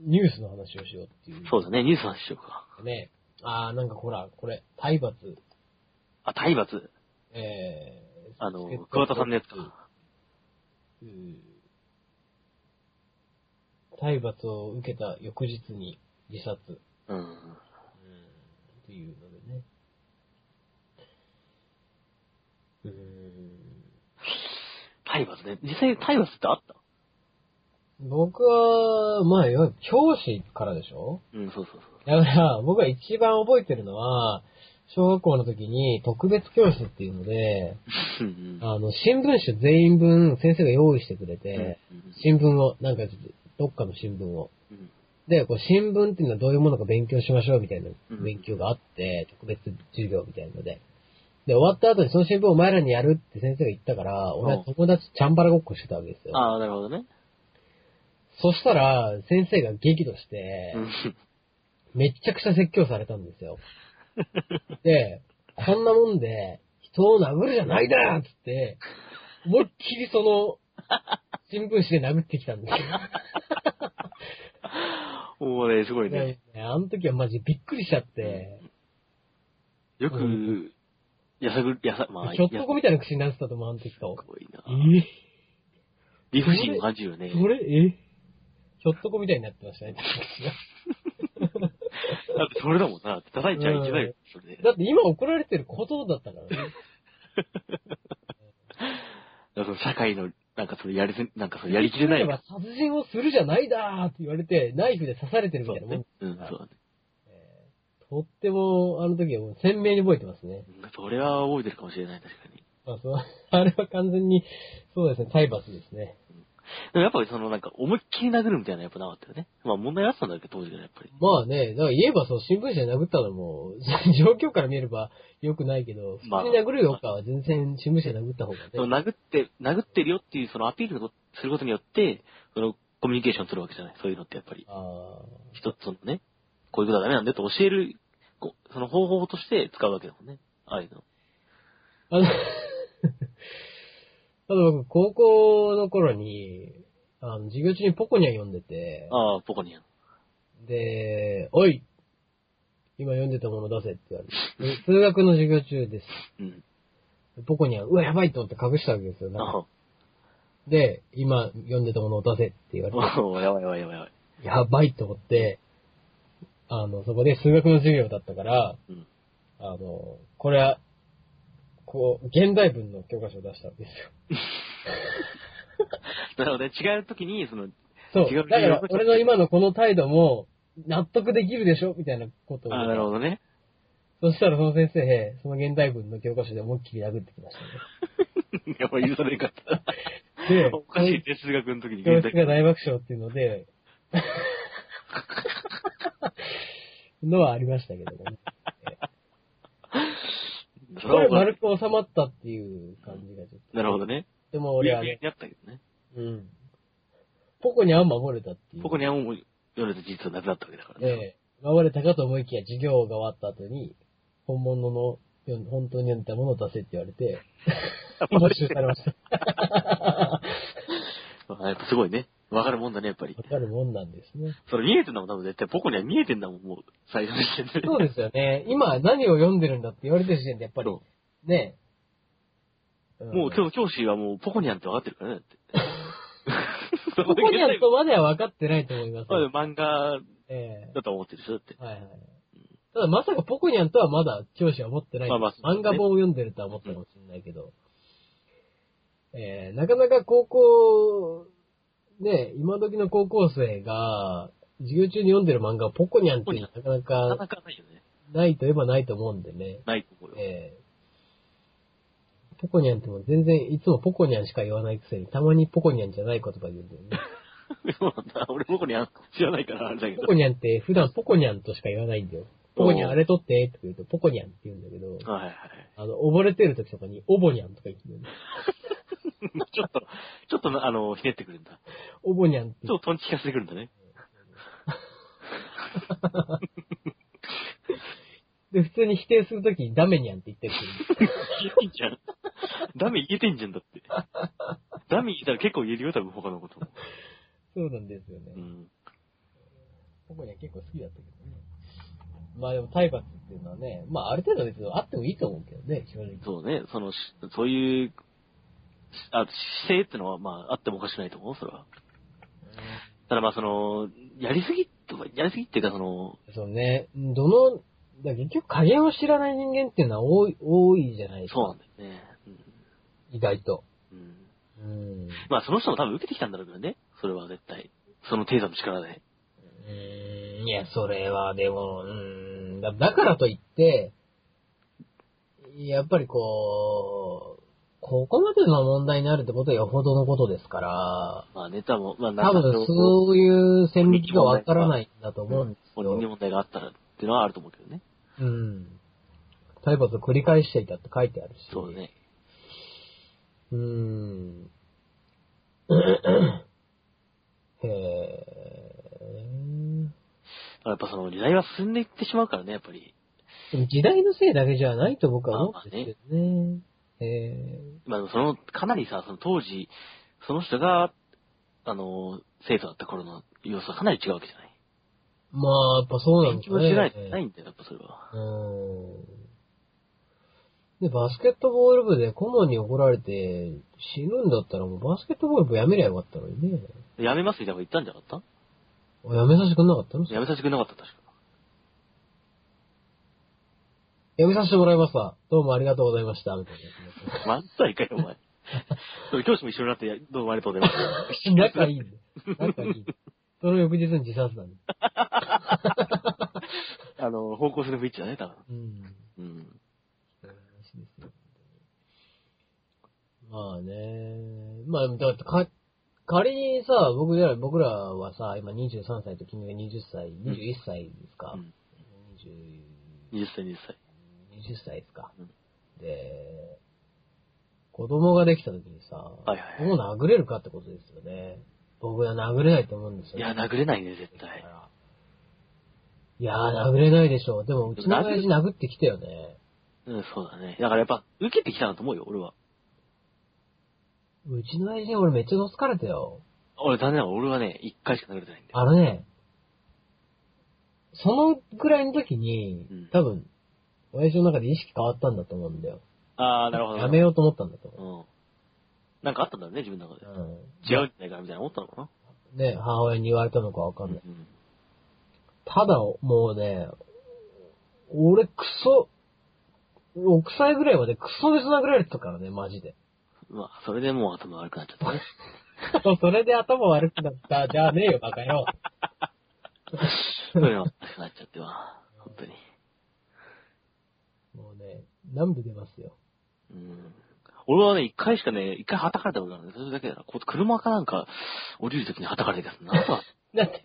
ニュースの話をしようっていう。そうだね、ニュースの話しようか。ね。あー、なんかほら、これ、体罰、あ、体罰。えー、あの桑田さんのやつか。うん体罰を受けた翌日に自殺。うん。っていうのでね。うーん。体罰ね。実際体罰ってあった？僕は、まあ、教師からでしょ？うん、そうそうだから、僕が一番覚えてるのは、小学校の時に特別教室っていうので、あの、新聞紙全員分先生が用意してくれて、うん新聞を、なんか、どっかの新聞を。うんで、こう、新聞っていうのはどういうものか勉強しましょうみたいなうん勉強があって、特別授業みたいなので。で、終わった後にその新聞をお前らにやるって先生が言ったから、俺は友達チャンバラごっこしてたわけですよ。ああ、なるほどね。そしたら、先生が激怒してう、んめっちゃくちゃ説教されたんですよ。で、こんなもんで、人を殴るじゃないだっつって、思いっきりその、新聞紙で殴ってきたんですよ。もうね、すごいね。ねあの時はマジびっくりしちゃって、よくうん、やさぐ、やさ、まあ、ひょっとこみたいな口になってたと思う、あの時と。すごいな。え理不尽を感じるよね。それ、えひょっとこみたいになってましたね、だってそれだもんな。叩いちゃいけないよ、それで。だって今怒られてることだったからね。だから社会の、なんかそれやりせ、なんかそれやりきれない。ば殺人をするじゃないだーって言われて、ナイフで刺されてるみたいなもんそうだね。うん、そうだね。えーとっても、あの時は鮮明に覚えてますね。うんそれは覚えてるかもしれない、確かに。まあ、そう、あれは完全に、そうですね、体罰ですね。でもやっぱりそのなんか思いっきり殴るみたいなのやっぱなかったよね。まあ問題あったんだけど、当時からやっぱり。まあね、だから言えばそう、新聞紙で殴ったのも、状況から見れば良くないけど、普まあ通に殴るよかは全然新聞紙で殴った方がね。その殴って、殴ってるよっていうそのアピールをすることによって、そのコミュニケーション取るわけじゃない。そういうのってやっぱり。あ一つのね、こういうことはダメなんだよと教える、その方法として使うわけだもんね。ああいうの。あ。あの、あの僕、高校の頃に、あの、授業中にポコニャン読んでて、ああ、ポコニャン。で、おい今読んでたもの出せって言われて。で数学の授業中です。うん。ポコニャン、うわ、やばいと思って隠したわけですよ。なんかあで、今読んでたものを出せって言われて。あ、おーやばいやばいやばいやばい。やばいと思って、あの、そこで数学の授業だったから、うんあの、これは、こう、現代文の教科書を出したわけですよ。なので、違う時に、その、そう。だから、俺の今のこの態度も、納得できるでしょ？みたいなことを。ああ、なるほどね。そしたらその先生、その現代文の教科書で思いっきり殴ってきましたね。やっぱ許されんかった。で、おかしいね、数学の時に教現代室が大爆笑っていうので、のはありましたけどもね。そこれれは丸く収まったっていう感じがちょっと。なるほどね。でも俺はね、上にあったけどね。うん。ポコにゃん守れたっていう。ここにはもう、読んでた実はなくなったわけだからね。ええ守れたかと思いきや授業が終わった後に、本物の、本当に読んだものを出せって言われて、募集されました。あやっぱすごいね。わかるもんだね、やっぱりわ。かるもんなんですね。それ見えてんだもん、多分絶対。ポコには見えてんだもん、もう、最初の時点で。そうですよね。今何を読んでるんだって言われてる時点でやっぱりそ、ねえ。うもう日、今日教師はもうポコニャンって分かってるからね、だって。ポコニャンとまでは分かってないと思いますまだよ。漫画ええだと思ってるでしょ、だって。はいはい。ただまさかポコニャンとはまだ教師は思ってない。まあまあね漫画本を読んでるとは思ったかもしれないけど。えー、なかなか高校、ね、今時の高校生が、授業中に読んでる漫画をポコニャンっていうのはなかななかなかかないよね。ないといえばないと思うんでね。ないと思うよ。えー、ポコニャンってもう全然いつもポコニャンしか言わないくせに、たまにポコニャンじゃない言葉言うんだよね。そうなんだ。俺ポコニャン知らないからあれだけどポ。コニャンって普段ポコニャンとしか言わないんだよ。ポコニャンあれ取ってとか言うとポコニャンって言うんだけど、はいはいはい。あの、溺れてる時とかにオボニャンとか言ってる、ね。ちょっと、ちょっとあの、ひねってくるんだ。オボニャンってちょっとトンチ聞かせてくるんだね。で、普通に否定するときにダメニャンって言ってる言えてんじゃん。ダメ言えてんじゃんだって。ダメ言ったら結構言えるよ、多分他のことも。そうなんですよね。うん。ポコニャン結構好きだったけどね。まあでも体罰っていうのはね、まあある程度別にあってもいいと思うけどね、正直。そうね、その、しそういう、あ、姿勢ってのは、まあ、あってもおかしくないと思う、それは。ただまあ、その、やりすぎとか、やりすぎっていうか、その、そうね、どの、だ結局加減を知らない人間っていうのは多い、多いじゃないですか。そうなんだよね。意外と。うん。うんうん。まあ、その人も多分受けてきたんだろうけどね。それは絶対。その程度の力で。うーん、いや、それはでも、うーん、だだからといって、やっぱりこう、ここまでの問題になるってことはよほどのことですから、まあネタも、まあ多分そういう線引きがわからないんだと思うんですよ。に問題があったらっていうのはあると思うけどね。うん。体罰を繰り返していたって書いてあるし。そうね。うーん。へえ。やっぱその時代は進んでいってしまうからね、やっぱり。でも時代のせいだけじゃないと僕は思うんですけどね。へえ。まあでもその、かなりさ、その当時、その人が、あの、生徒だった頃の様子はかなり違うわけじゃない？まあ、やっぱそうなん勉ですね。強しないとないんだよ、やっぱそれは。うーん。で、バスケットボール部で顧問に怒られて死ぬんだったらもうバスケットボール部やめりゃよかったのにね。やめますみたいなこと言ったんじゃなかっあやめさせてくんなかったの？たやめさせてくれなかった、確か。やめさせてもらいました。どうもありがとうございました。みたいなや漫才かよ、お前。教師も一緒になって、やどうもありがとうございます。仲いいんで。仲いい。その翌日に自殺なんで。あの、方向性の不一致だね、多分。うん。うん。まあね。まあ、だってか、仮にさ、僕ら、僕らはさ、今23歳と君が20歳、21歳ですか、うん20 20歳、20歳。20歳ですか、うんで、子供ができた時にさ、はいはいもう殴れるかってことですよね。僕は殴れないと思うんですよ、いや、殴れないね、絶対。いやー、殴れないでしょ。でも、うちの親父殴ってきたよね。うん、そうだね。だからやっぱ、受けてきたなと思うよ、俺は。うちの親父に俺めっちゃどつかれたよ。俺、残念ながら俺はね、一回しか殴れてないんだよ。あのね、そのぐらいの時にうん、多分、親父の中で意識変わったんだと思うんだよ。あー、なるほど。やめようと思ったんだと思う。うん。なんかあったんだろうね、自分の中で。うん。違うんじゃないかな、みたいな思ったのかな。ね、母親に言われたのかわかんない。うん。ただ、もうね、俺クソ、6歳ぐらいまでクソ別殴られてたからね、マジで。まあ、それでもう頭悪くなっちゃったね。それで頭悪くなった、じゃあねえよ、バカ野郎。そういうの悪くなっちゃっては、本当に。もうね、南部出ますよ。うん。俺はね、一回しかね、一回叩かれたことがあるんだそれだけだな。こう車かなんか降りるときに叩かれたやつな。だって、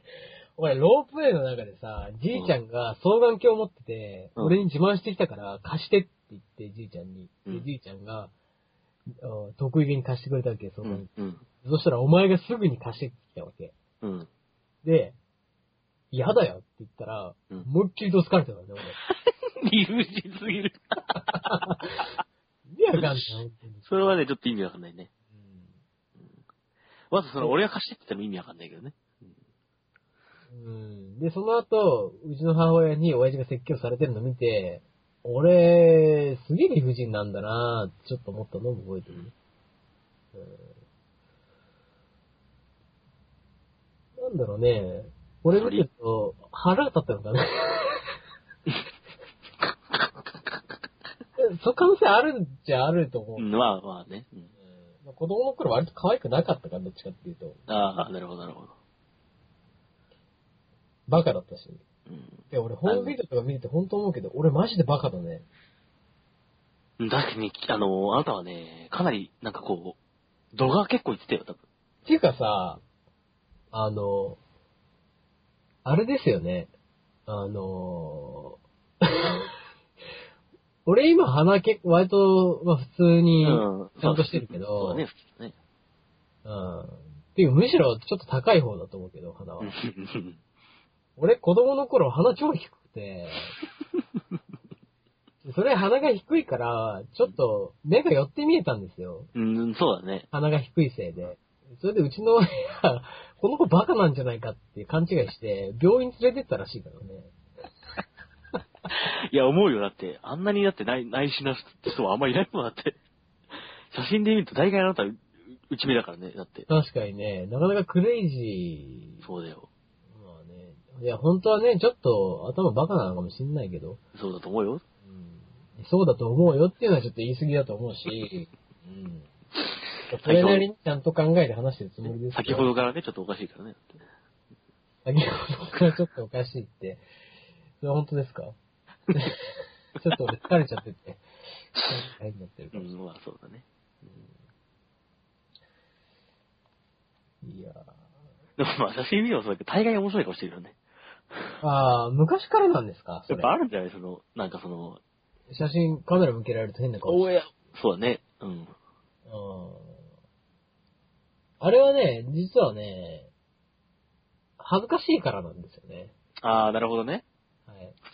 俺、ロープウェイの中でさ、じいちゃんが双眼鏡を持ってて、うん俺に自慢してきたから、貸してって言って、じいちゃんに。で、うんじいちゃんが、あ得意げに貸してくれたわけ、双眼うん。うん。鏡。そしたら、お前がすぐに貸してきたわけ。うん。で、嫌だよって言ったら、うん思いっきりどつかれたからね、理不尽すぎる。俺。意味わかんない。それはね、ちょっと意味わかんないね。うんまずその、俺が貸してって言っても意味わかんないけどね。うん。で、その後、うちの母親に親父が説教されてるの見て、俺、すげえ理不尽なんだなってちょっと思ったのを覚えてるね。うん、なんだろうね。俺見てると、腹が立ったのかな。そう可能性あるんじゃあると思う。うん、まあまあね。うん、子供の頃割と可愛くなかったから、どっちかっていうと。ああ、なるほど、なるほど。バカだったし。うんで、俺、ホームビデオとか見てて本当思うけど、俺マジでバカだね。うん。確かに、あの、あなたはね、かなり、なんかこう、度が結構言ってたよ、多分。っていうかさ、あの、あれですよね。あの、俺今鼻結構割と、まあ普通に、うん。ちゃんとしてるけどそうだね、普通だね。うん。っていうかむしろちょっと高い方だと思うけど、鼻は。うん俺子供の頃鼻超低くて、それ鼻が低いから、ちょっと目が寄って見えたんですよ。うん、そうだね。鼻が低いせいで。それでうちの親が、この子バカなんじゃないかって勘違いして、病院連れてったらしいからね。いや、思うよ。だって、あんなにだって内内視な人はあんまりいないもんだって。写真で見ると大概あなた、う内目だからね。だって。確かにね、なかなかクレイジー。そうだよ。まあね。いや、本当はね、ちょっと頭バカなのかもしんないけど、そうだと思うよ。うん、そうだと思うよっていうのはちょっと言い過ぎだと思うし、うん。それなりにちゃんと考えて話してるつもりです先ほどからね、ちょっとおかしいからね。先ほどからちょっとおかしいって。それは本当ですか？ちょっと俺疲れちゃってて。はい、なってるから。うん、まあそうだね。いやでもまあ写真見ればそうだけど、大概面白い顔してるよね。ーああ、昔からなんですか？やっぱあるんじゃない？その、なんかその、写真、カメラ向けられると変な顔しておや、そうだね。うん。うんあれはね、実はね、恥ずかしいからなんですよね。ああ、なるほどね。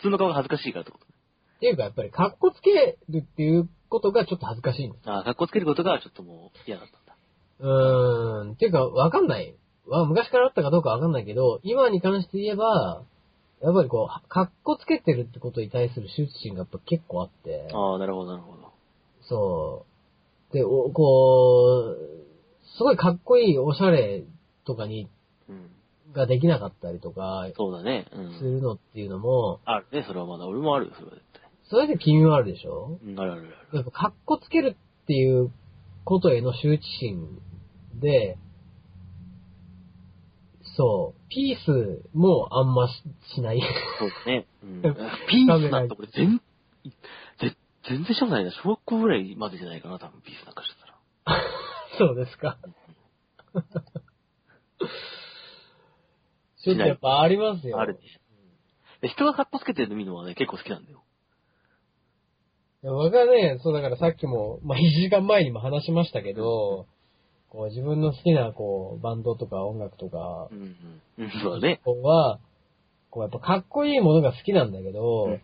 通の顔が恥ずかしいからってことね。っていうか、やっぱり、格好つけるっていうことがちょっと恥ずかしいんです。ああ、格好つけることがちょっともう嫌だったんだ。うーん。っていうか、わかんない。わ昔からあったかどうかわかんないけど、今に関して言えば、やっぱりこう、格好つけてるってことに対する羞恥心がやっぱ結構あって、ああ、なるほど、なるほど。そう。で、おこう、すごいかっこいいおしゃれとかに、うん。ができなかったりとか、そうだね。すうん。るのっていうのも、あるね、それはまだ。俺もあるよ、それは絶対。それで君はあるでしょ？うん、あるあるある。やっぱ格好つけるっていうことへの羞恥心で、そう、ピースもあんまししない。そうだね。うん。ピースなんて俺全、ぜ全然したことないな。小学校ぐらいまでじゃないかな、多分ピースなんかしてたら。そうですか。ちょっとやっぱありますよ。あるね。で人が格好つけてるの見るのはね、結構好きなんだよ。いや僕はね、そうだからさっきも、まあ、1時間前にも話しましたけど、こう自分の好きなこうバンドとか音楽とかうんうん。うん、そうだね。は、こうやっぱかっこいいものが好きなんだけど、うんうん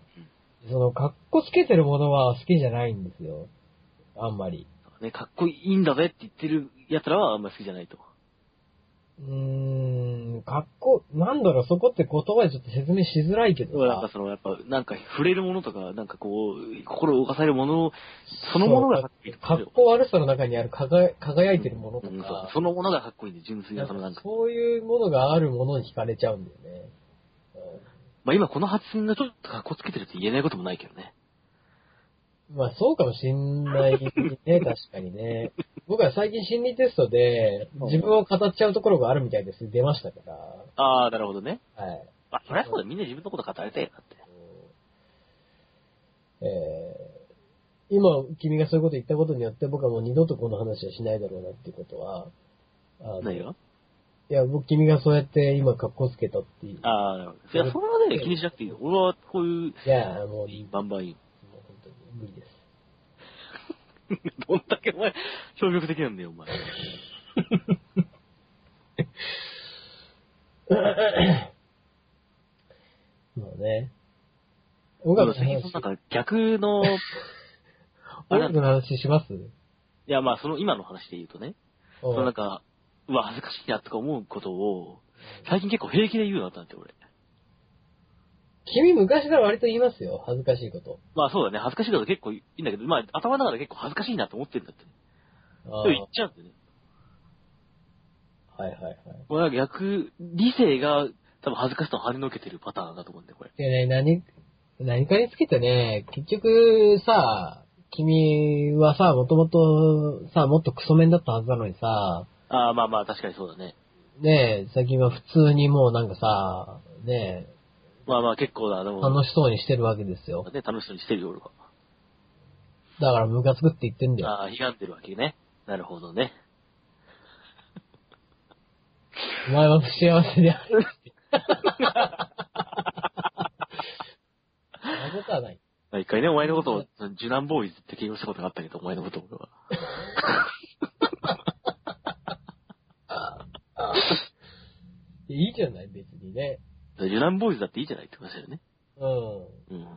そのかっこつけてるものは好きじゃないんですよ。あんまり。ね、かっこいいんだぜって言ってる奴らはあんま好きじゃないと。うーん、かっこ、なんだろう、そこって言葉でちょっと説明しづらいけどさ。なんかその、やっぱ、なんか触れるものとか、なんかこう、心を動かされるものそのものがかっこいいかっこ悪さの中にある輝輝いてるものとうんそうか、そのものがかっこいいんで、純粋なそのなんか。そういうものがあるものに惹かれちゃうんだよね。まあ今この発言がちょっとかっこつけてるって言えないこともないけどね。うんまあそうかもしんないね、確かにね。僕は最近心理テストで自分を語っちゃうところがあるみたいです。出ましたから。ああ、なるほどね。はい。あ、そりゃそうだ、みんな自分のこと語りたいよ、だって。えー、今、君がそういうこと言ったことによって僕はもう二度とこの話はしないだろうなっていうことは、あの何がいや、僕、君がそうやって今格好つけたっていう。ああ。いや、それはね、気にしなくていいよ。俺はこういう、いや、もういい。バンバンいい。無理です。どんだけお前、消極的なんだよ、お前。もうね。音楽の最近話、なんか逆の、音楽の話します？いや、まあその今の話で言うとね、そのなんか、うわ、恥ずかしいなとか思うことを、最近結構平気で言うようになったんだって、俺。君昔から割と言いますよ。恥ずかしいこと。まあそうだね、恥ずかしいこと結構いいんだけど、まあ頭の中で結構恥ずかしいなと思ってるんだって。あでも言っちゃうんだよね。はいはいはい。これは逆、理性が多分恥ずかしさを跳ねのけてるパターンだと思うんだよ、これ。でね、何、何かにつけてね、結局さ、君はさ、もともとさ、もっとクソメンだったはずなのにさ、ああ、まあまあ確かにそうだね。ねえ、最近は普通にもうなんかさ、ねまあまあ結構だ、でえ、も、楽しそうにしてるわけですよ。ね、楽しそうにしてるよ、俺は。だからムカつくって言ってんだよ。ああ、悲願ってるわけね。なるほどね。お前は不幸せである。そんなことはない。一回ね、お前のことを、受難ボーイズって形容したことがあったけど、お前のことを俺は。いいじゃない、別にね。受難ボーイズだっていいじゃないって話だよね。うん。うん。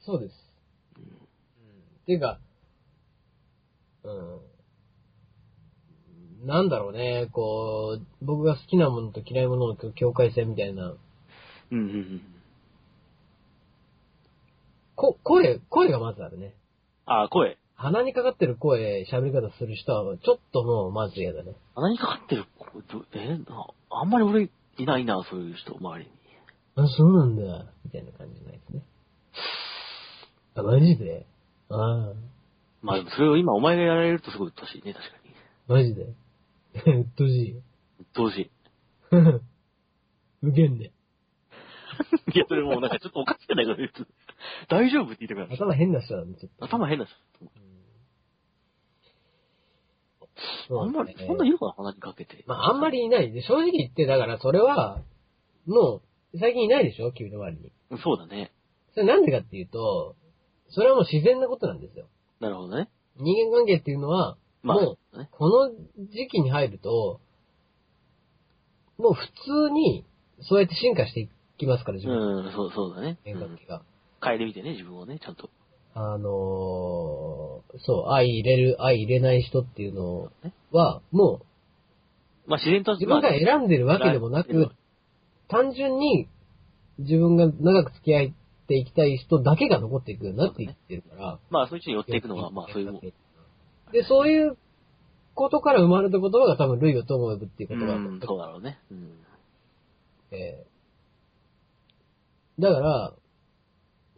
そうです。うん。っていうか、うん。なんだろうね、こう、僕が好きなものと嫌いなものの境界線みたいな。うんうんうん。こ、声、声がまずあるね。ああ、声。鼻にかかってる声、喋り方する人は、ちょっともう、まず嫌だね。鼻にかかってる子どえなあんまり俺いないな、そういう人、周りに。あ、そうなんだ、みたいな感じのやつね。あ、マジで？ああ。まあでもそれを今お前がやられるとすごい鬱陶しいね、確かに。マジで？うっとうしい。鬱陶しい。うげんね。いや、それもうなんかちょっとおかしいんだけど、別に大丈夫？って言いたくなる。頭変な人なんで、ちょっと。頭変な人。そうあんまり、そんないるかな、鼻にかけて。まあ、あんまりいない。で、正直言って、だからそれは、もう、最近いないでしょ？君の周りに。そうだね。それなんでかっていうと、それはもう自然なことなんですよ。なるほどね。人間関係っていうのは、まあ、もう。この時期に入ると、もう普通に、そうやって進化していきますから、自分のうん、そう、そうだね。うん人間関係が。帰り見てね、自分をね、ちゃんと。あのーそう、相入れる、相入れない人っていうのは、もまあ自然と、う自分が選んでるわけでもなまく、単純に自分が長く付き合っていきたい人だけが残っていくようになっていってるから、まあ、そういう人に寄っていくのは、まあ、そういう。で、そういうことから生まれた言葉が多分、類を友を呼ぶっていうう言葉だん、そうだろうね。うん。えーだから、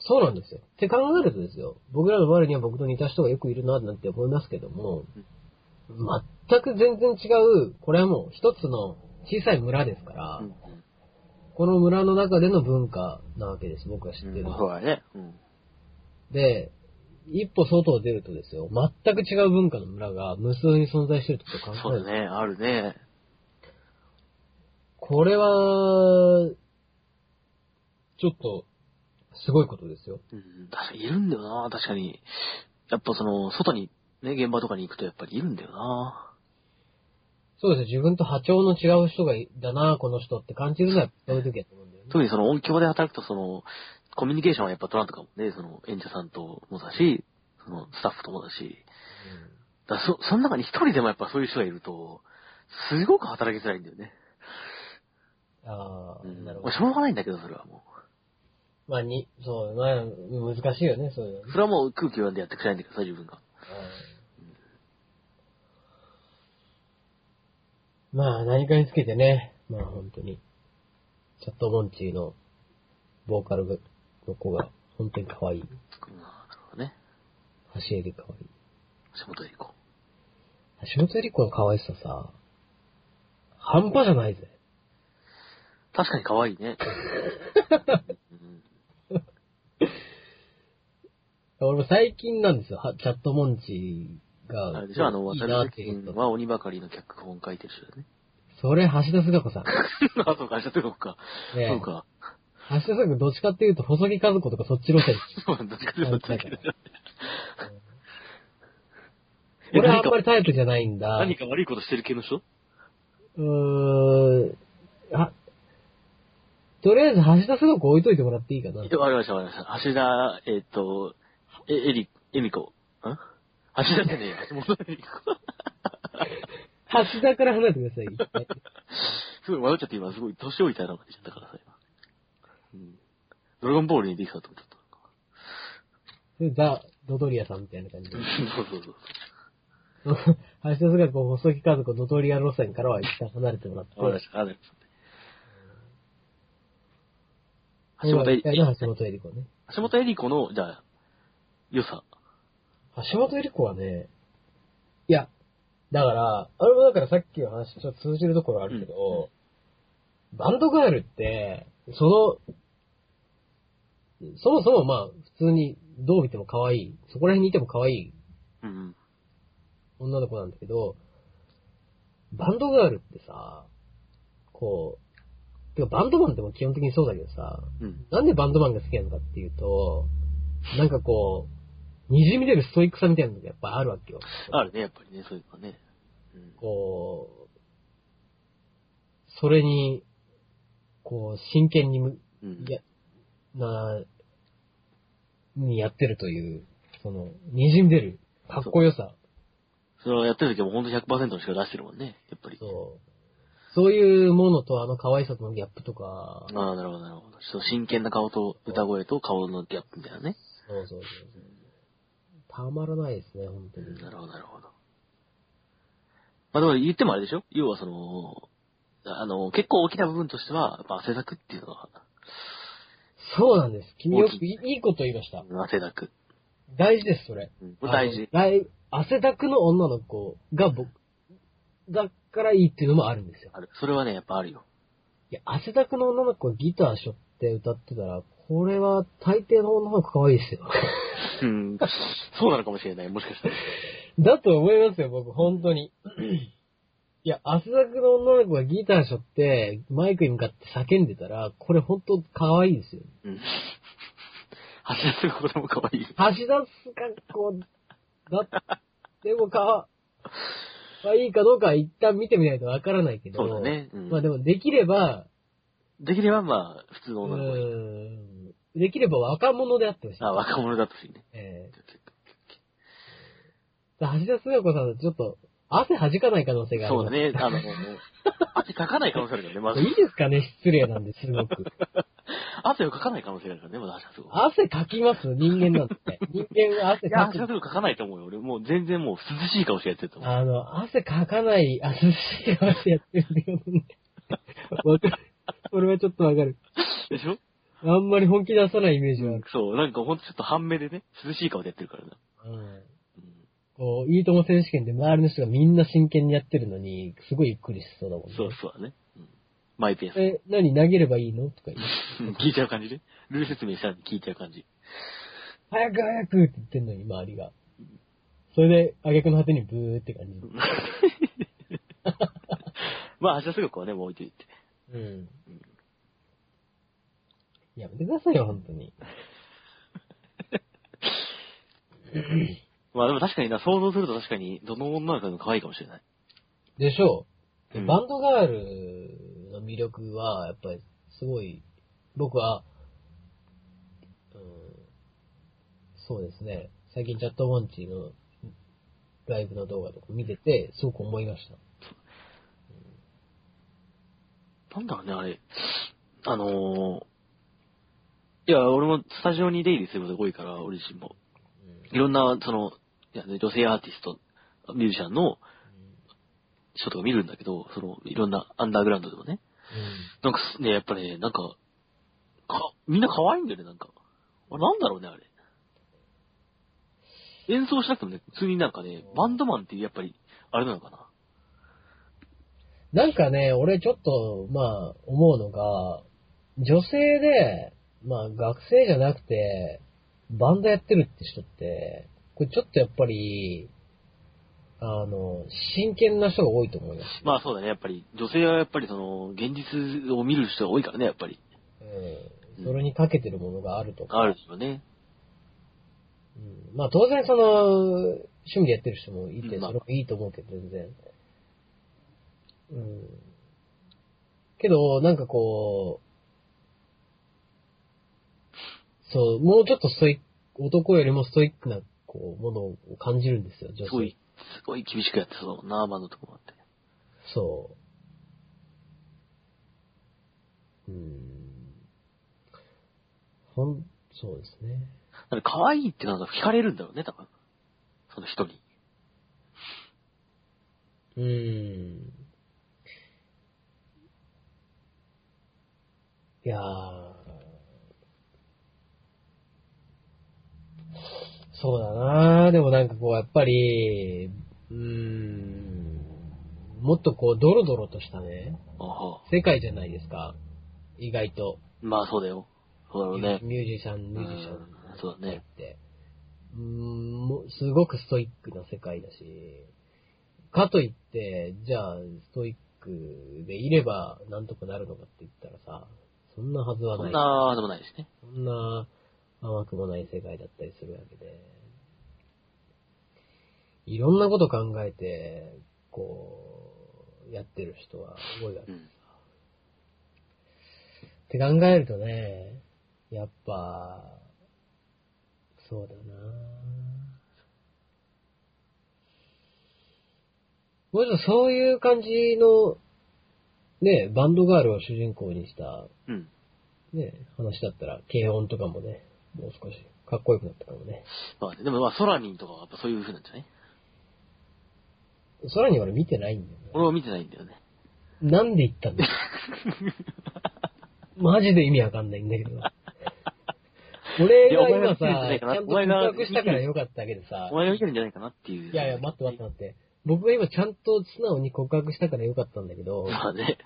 そうなんですよ。って考えるとですよ、僕らの周りには僕と似た人がよくいるな、なんて思いますけども、全く全然違う、これはもう一つの小さい村ですから、うん。この村の中での文化なわけです、僕が知ってうん。るのは。そうだね。うん。で、一歩外を出るとですよ、全く違う文化の村が無数に存在しているってことを考えると、そうだね。あるね。これは、ちょっと、すごいことですよ。うん。確かにいるんだよな、確かに。やっぱその、外に、ね、現場とかに行くとやっぱりいるんだよな。そうですよ、自分と波長の違う人がいだな、この人って感じるのは、そういう時だと思うんだよね。特にその音響で働くとその、コミュニケーションはやっぱ取らんとかもね、その演者さんともだし、そのスタッフともだし、だからそ、その中に一人でもやっぱそういう人がいると、すごく働きづらいんだよね。ああ、うん。なるほど。まあしょうがないんだけど、それはもまあ、に、そう、まあ、難しいよね、そういうのう。ねそれはもう空気読んでやってくれないんだけどさ、自分が。うんまあ、何かにつけてね、まあ本当に、チャットモンチーのボーカルの子が本当に可愛い。うんなるほどね。橋エリ可愛い。橋本恵理子。橋本エリ子の可愛ささ、半端じゃないぜ。確かに可愛いね。うん俺も最近なんですよ、はチャットモンチーが。あれでしょ、あの、渡なっていう辺君は鬼ばかりの脚本書いてる人だよね。それ、橋田壽賀子さん。あ、そうか、明日とか。ねえそうか。橋田壽賀子どっちかっていうと、細木和子とかそっち路線。そう。どっちかというとそっちだけどえ俺はあんまりタイプじゃないんだ。何か悪いことしてる系の人？うーん。あ、とりあえず橋田壽賀子置いといてもらっていいかな。わかりました、わかりました。橋田、えっ、と、え、えり、えみこ。ん橋田じゃねえよ、橋本えり子。橋田から離れてください。はいすごい迷っちゃって今、すごい年老いたのが出ちゃったからさ、今。うん。ドラゴンボールにできたと思っちゃった。それザ・ドドリアさんみたいな感じで。そうそうそう。橋田壽賀子、細木和子、ドドリア路線からは一旦離れてもらって。わかりました、ありがとうございます。橋本えり橋本恵里子ね。橋本えり子の、じゃあ、良さ。橋本恵里子はね、いや、だから、あれもだからさっきの話とちょっと通じるところあるけど、バンドガールって、その、そもそもまあ、普通にどう見ても可愛い、そこら辺にいても可愛いうんうん。女の子なんだけど、バンドガールってさ、こう、てかバンドマンっても基本的にそうだけどさ、うん。なんでバンドマンが好きなのかっていうと、なんかこう、滲み出るストイックさみたいなのがやっぱあるわけよ。あるね、やっぱりね、そういうのはね。うん。こう、それに、こう、真剣にむ、うん。いや、な、にやってるという、その、滲んでる、かっこよさ。それをやってる時はもうほんと100%の力出してるもんね、やっぱり。そう。そういうものとあの可愛さとのギャップとか、ああ、なるほど、なるほど。ちょっと真剣な顔と歌声と顔のギャップみたいなね。そうそうそうそう。たまらないですね、本当に。なるほど、なるほど。まあでも言ってもあれでしょ？要はその、あの、結構大きな部分としては、やっぱ汗だくっていうのは、そうなんです。君よくいいこと言いました。汗だく。大事です、それ。うん。大事。汗だくの女の子が僕、だからいいっていうのもあるんですよ。ある。それはね、やっぱあるよ。いや、汗だくの女の子がギターしょって歌ってたら、これは大抵の女の子可愛いですよ。うん。そうなのかもしれない、もしかしたら。だと思いますよ、僕、本当に。いや、汗だくの女の子がギターしょって、マイクに向かって叫んでたら、これ本当可愛いですよ。うん。走らせる子供可愛い。走り出す格好だ、でもかわいいかどうかは一旦見てみないとわからないけど。そうだね。うん。まあでも、できれば、できればまあ、普通のう女の子がいい。できれば若者であってほしい。あ、若者だとしいね。ええ橋田壽賀子さん、ちょっと、汗弾かない可能性がある。そうだね。あの、汗かかない可能性あるからね、まず。いいですかね失礼なんですごく。汗をかかない可能性があるからね、まだ足すごい。汗かきます人間なんて。人間は汗いや、かく。足すごかかないと思うよ。俺、もう全然もう涼しい顔してやってると思う。あの、汗かかない、あ、涼しい顔してやってるよね。わかる。それはちょっとわかる。でしょ？あんまり本気出さないイメージはある。そう、なんかほんとちょっと半目でね、涼しい顔でやってるからな。うん。うんこう、いいとも選手権で周りの人がみんな真剣にやってるのに、すごいゆっくりしそうだもんね。そうそうだね。うんマイペース。え、何？投げればいいの？とか言う。う ん聞いちゃう感じね。ルール説明したら聞いちゃう感じ。早く早くって言ってんのに、周りが。それで、挙句の果てにブーって感じ。まあ、足はすぐこうね、もう置いといて。うん。やめてくださいよ、本当に。まあでも確かにな、想像すると確かに、どの女の子でも可愛いかもしれない。でしょう。うんバンドガールの魅力は、やっぱり、すごい、僕は、うん、そうですね。最近チャットモンチーのライブの動画とか見てて、すごく思いました。なんだろうね、あれ。あのー、いや、俺もスタジオに出入りすることが多いから、俺自身も。いろんな、その、いや、ね、女性アーティスト、ミュージシャンの人とか見るんだけど、その、いろんなアンダーグラウンドでもね。なんかすね、やっぱね、なんか、か、みんな可愛いんだよね、なんか。あれなんだろうね、あれ。演奏しなくてもね、普通になんかね、バンドマンってやっぱり、あれなのかな。なんかね、俺ちょっと、まあ、思うのが、女性で、まあ、学生じゃなくて、バンドやってるって人って、これちょっとやっぱり、あの、真剣な人が多いと思います。まあそうだね、やっぱり、女性はやっぱりその、現実を見る人が多いからね、やっぱり。うん。それにかけてるものがあるとか。あるでしょうね。うん。まあ当然その、趣味でやってる人もいて、それもいいと思うけど、全然。うん。けど、なんかこう、そう、もうちょっとストイック、男よりもストイックな、こう、ものを感じるんですよ、女性。すごい、すごい厳しくやってそうだもんな、バンドとかもあって。そう。うん。ほん、そうですね。なんか可愛いってなんか惹かれるんだろうね、多分。その人に。うーん。いやー。そうだなーでもなんかこう、やっぱり、うーん、もっとこう、ドロドロとしたね、世界じゃないですか。意外と。まあそうだよ。そうだろうね。ミュージシャン、ミュージシャンうんそうだねって。うーん、もうすごくストイックな世界だし、かといって、じゃあ、ストイックでいればなんとかなるのかって言ったらさ、そんなはずはない。そんなでもないですね。そんな甘くもない世界だったりするわけで、いろんなこと考えて、こう、やってる人は多いわけ。っうん。て考えるとね、やっぱ、そうだなもうちょっとそういう感じの、ね、バンドガールを主人公にした、うん。ね、話だったら、軽音とかもね、もう少しかっこよくなったかもね。まあね、でもまあ、ソラミンとかはやっぱそういう風なんじゃない？空に俺見てないんだよ俺は見てないんだよね。ね。なんで言ったんだよ マジで意味わかんないんだけど。俺が今さ、ちゃんと告白したからよかったけどさお、前が見てるんじゃないかなっていう。いやいや、待って待って待って。僕が今ちゃんと素直に告白したからよかったんだけど、まあね。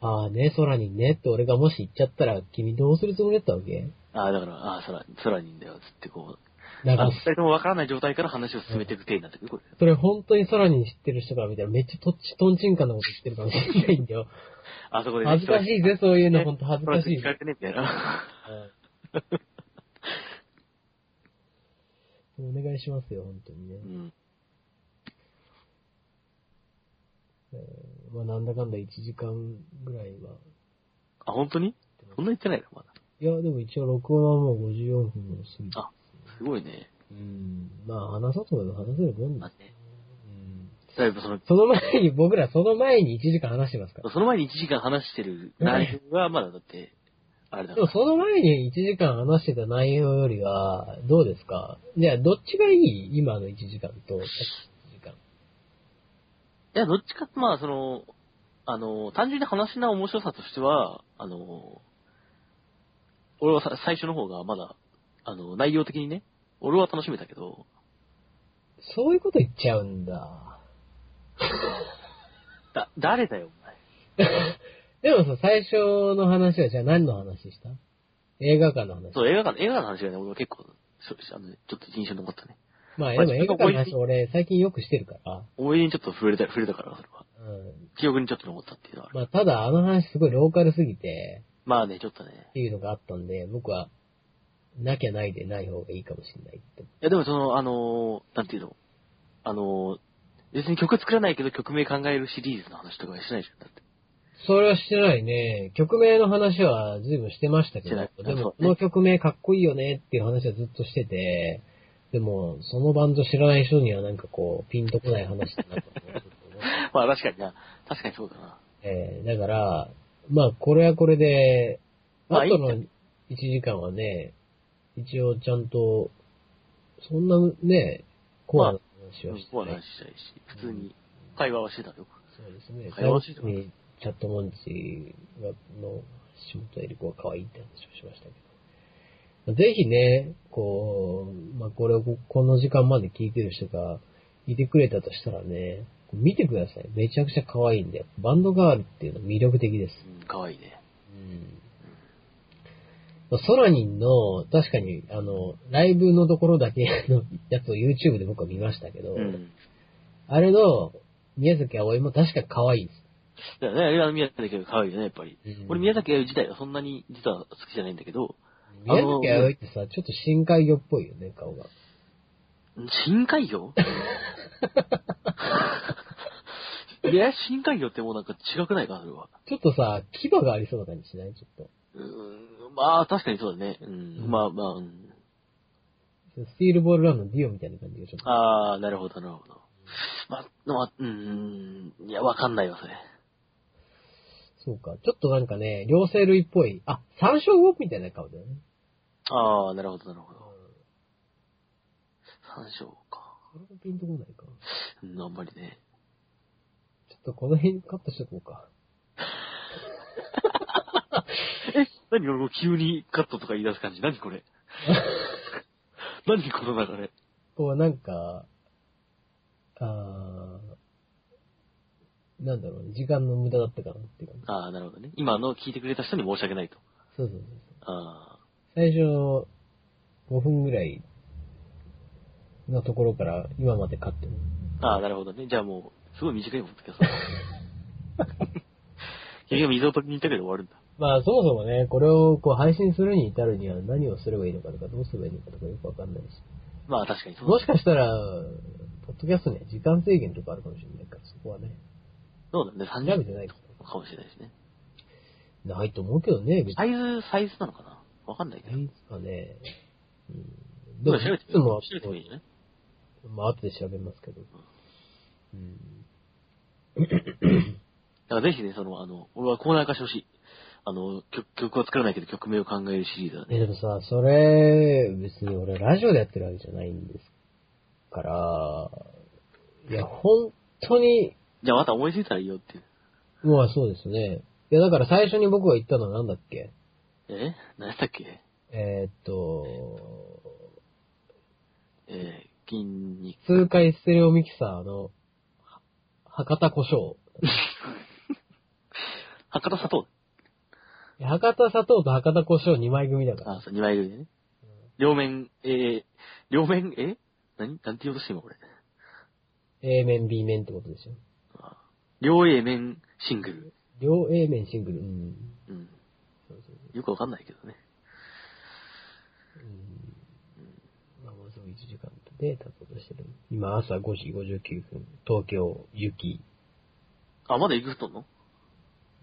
ああね、空にねって俺がもし言っちゃったら、君どうするつもりだったわけ？ああ、だから、ああ、空、空にいんだよ、つってこう。だからあの、二人ともわからない状態から話を進めていく体になってくる、これ。それ本当に空に知ってる人から見たらめっちゃとっちとんちんかなこと言ってるかもしれないんだよ。あそこでね恥ずかしいぜ、そういうの、本当恥ずかしい聞。かれてね、みたいな。うんお願いしますよ、本当にね。うん。えーまあなんだかんだ1時間ぐらいは。あ、本当に？そんな言ってないの？まだ。いや、でも一応録音はもう54分も過ぎて。あすごいね。うん。まあ話そうと思えば話せるもんだまあ。ね。うん。だいぶその、その前に、僕らその前に1時間話してますから。その前に1時間話してる内容はまだだって、あれだから。でもその前に1時間話してた内容よりは、どうですか？じゃあ、どっちがいい？今の1時間と、1時間。いや、どっちかまあ、その、あの、単純に話の面白さとしては、あの、俺はさ最初の方がまだ、あの、内容的にね、俺は楽しめたけど、そういうこと言っちゃうんだ。だ、誰だよ、お前。でもさ、最初の話はじゃあ何の話した？映画館の話。そう、映画館、映画館の話がね、俺は結構、しあの、ちょっと印象に残ったね。まあ、でも映画館の話俺最近よくしてるから。思い出にちょっと触れた、触れたから、それは。うん。記憶にちょっと残ったっていうのはある。まあ、ただあの話すごいローカルすぎて、まあね、ちょっとねっ。ていうのがあったんで、僕は、なきゃないでない方がいいかもしれないって。いや、でもその、あのーなんていうの？あのー別に曲作らないけど曲名考えるシリーズの話とかはしないじゃん、だって。それはしてないね。曲名の話は随分してましたけど、でも、この曲名かっこいいよねっていう話はずっとしてて、でも、そのバンド知らない人にはなんかこう、ピンとこない話だなと思って。まあ確かにな。確かにそうだな。えー、だから、まあ、これはこれで、まああとのいいん1時間はね、一応ちゃんと、そんなね、コアな話はしてコアな話したいし、普通に会話はしてたよ。そうですね。会話してたチャットモンチがの下本エリコが可愛いって話をしましたけど。ぜひね、こう、まあ、これをここの時間まで聞いてる人がいてくれたとしたらね、見てください。めちゃくちゃ可愛いんで。バンドガールっていうのは魅力的です。うん、かわいいね。うん。ソラニンの、確かに、あの、ライブのところだけ のやつを YouTube で僕は見ましたけど、うん。あれの宮崎葵も確か可愛いです。だよね、あれは宮崎駿かわいいよね、やっぱり。うん俺宮崎駿自体はそんなに実は好きじゃないんだけど、あ宮の崎葵ってさ、ちょっと深海魚っぽいよね、顔が。深海魚？いや、深海魚ってもうなんか違くないか、それは。ちょっとさ、牙がありそうな感じしない？ちょっと。うーん、まあ確かにそうだね。うん、まあまあ、うん。スティールボールランのディオみたいな感じがちょっと。ああ、なるほど、なるほど。まあ、まあ、うーん、いや、わかんないわ、それ。そうか。ちょっとなんかね、両生類っぽい。あ、山椒魚みたいな顔だよね。ああ、なるほど、なるほど。山椒か。それもピンとこないか。うん、あんまりね。とこの辺カットしとこうか。え、何俺もう急にカットとか言い出す感じ？何これ？何この流れ？こうなんか、あー、なんだろうね、時間の無駄だったかなっていう感じ。ああ、なるほどね。今の聞いてくれた人に申し訳ないと。そうそうそうそう。あ最初、5分ぐらいのところから今までカット。あ、ああ、なるほどね。じゃあもう、すごい短いもんですけどさ。君が水を取りに行ったけど終わるんだ。まあそもそもね、これをこう配信するに至るには何をすればいいのかとか、どうすればいいのかとかよくわかんないし。まあ確かにそうもしかしたら、ポッドキャストには時間制限とかあるかもしれないから、そこはね、そうだね。調30べてないかかもしれないしね。ら。ないと思うけどね。サイズ、サイズなのかな？わかんないけど。いつかね。うん。でも、いつも、調べてもいいんじゃないまあ後で調べますけど。うん。だからぜひね、その、あの、俺はコーナー化してほしい。あの、曲、曲は作らないけど曲名を考えるシリーズだえ、ね。でもさ、それ、別に俺ラジオでやってるわけじゃないんですから、いや、本当に、じゃあまた思いついたらいいよっていう。まあそうですね。いや、だから最初に僕が言ったのは何だっけ？え？何やったっけ？えーっと、えー、筋肉。数回ステレオミキサーの、は博多胡椒。博多砂糖。博多砂糖と博多胡椒2枚組だから。あ、そう、二枚組でね。両面、えー、両面、え？何？なんて言おうとして今俺。A 面、B 面ってことでしょ。あ両 A 面シングル。両 A 面シングル。うん。うん。そうそうよくわかんないけどね。うん。まあ、もうすぐ1してる。今朝5時59分。東京、雪。あ、まだ雪降っとんの？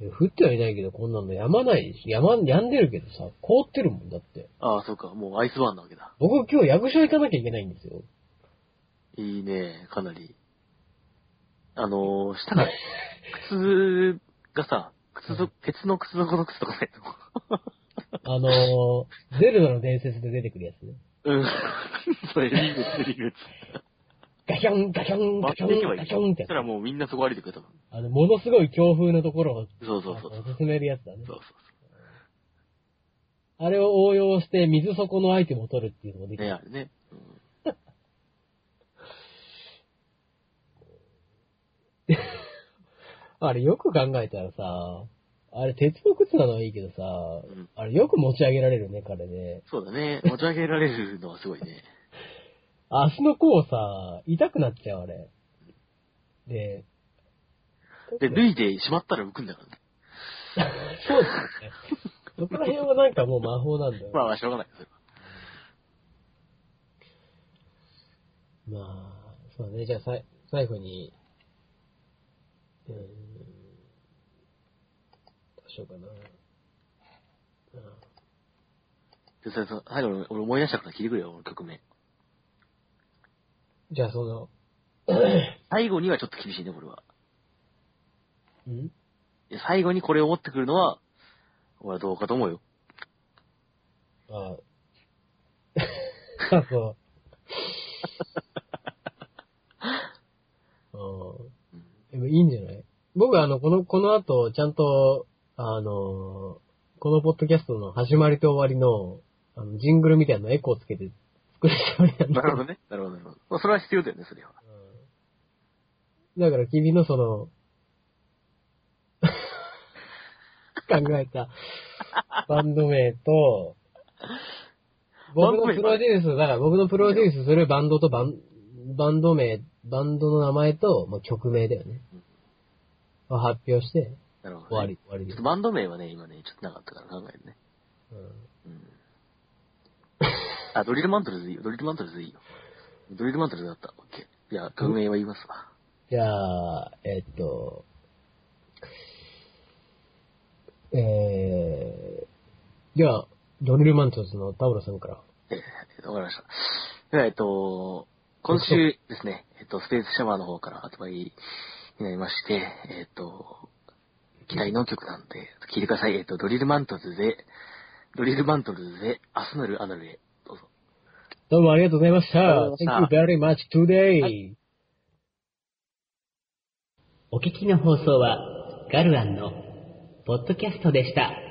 いや降ってはいないけど、こんなのやまないし、やま、やんでるけどさ、凍ってるもんだって。ああ、そうか。もうアイスバーンなわけだ。僕今日役所行かなきゃいけないんですよ。いいね、かなり。あのー、下から、靴がさ、靴ぞ、鉄の靴底の靴とかない あのー、ゼルダの伝説で出てくるやつね。のうん。それ、リングツ、リングツ。ガキョン、ガキョン、ガキョン、割っていけばいい。ガキョンってそした。らもうみんなそこ歩いてくれたの。あの、ものすごい強風のところを、そうそうそうあの進めるやつだねそう。そうあれを応用して水底のアイテムを取るっていうのもできそう。る。ね、あれね。うん あれよく考えたらさ、あれ鉄の靴なのはいいけどさ、んあれよく持ち上げられるね、彼ね。そうだね。持ち上げられるのはすごいね。足の甲さ、痛くなっちゃう、あれ。で、で、脱いでしまったら浮くんだからね。そうだよね。そこら辺はなんかもう魔法なんだよ。まあまあ、しょうがない。それはまあ、そうだね。じゃあさい、最後に、うーん、しようかな。うんで、それさ、最後に俺思い出したから聞いてくれよ、俺曲名。じゃあその、最後にはちょっと厳しいね、これは。ん？いや最後にこれを持ってくるのは、俺はどうかと思うよ。ああ、そう。うん。でもいいんじゃない？僕あの、この、この後、ちゃんと、あの、このポッドキャストの始まりと終わりの、あの、ジングルみたいなのエコーつけて作るつもりなんだなるほどね。なるほど、なるほど。まあ、それは必要だよね、それは。うんだから君のその、考えたバンド名と、僕のプロデュース、だから僕のプロデュースするバンドとバン、バンド名、バンドの名前と、まあ、曲名だよね。を発表して、なるほど、ね。終わり、終わりちょっと。バンド名はね、今ね、ちょっとなかったから考えるね。うんうん。あ、ドリルマントルズいいよ。ドリルマントルズいいよ。ドリルマントルズだった。オッケー。じゃあ、曲名は言いますわ。じゃあ、えっと、えー、じゃあ、ドリルマントルズのタオラさんから。えー、わかりました。では、えっと、今週ですね、えっと、スペースシャワーの方から発売になりまして、えっと、期待の曲なんで、聴いてください。えっと、ドリルマントルズで、ドリルマントルズで、アスナルアナルへ、どうぞ。どうもありがとうございました。Thank ま you very much today. はお聞きの放送はガルアンのポッドキャストでした。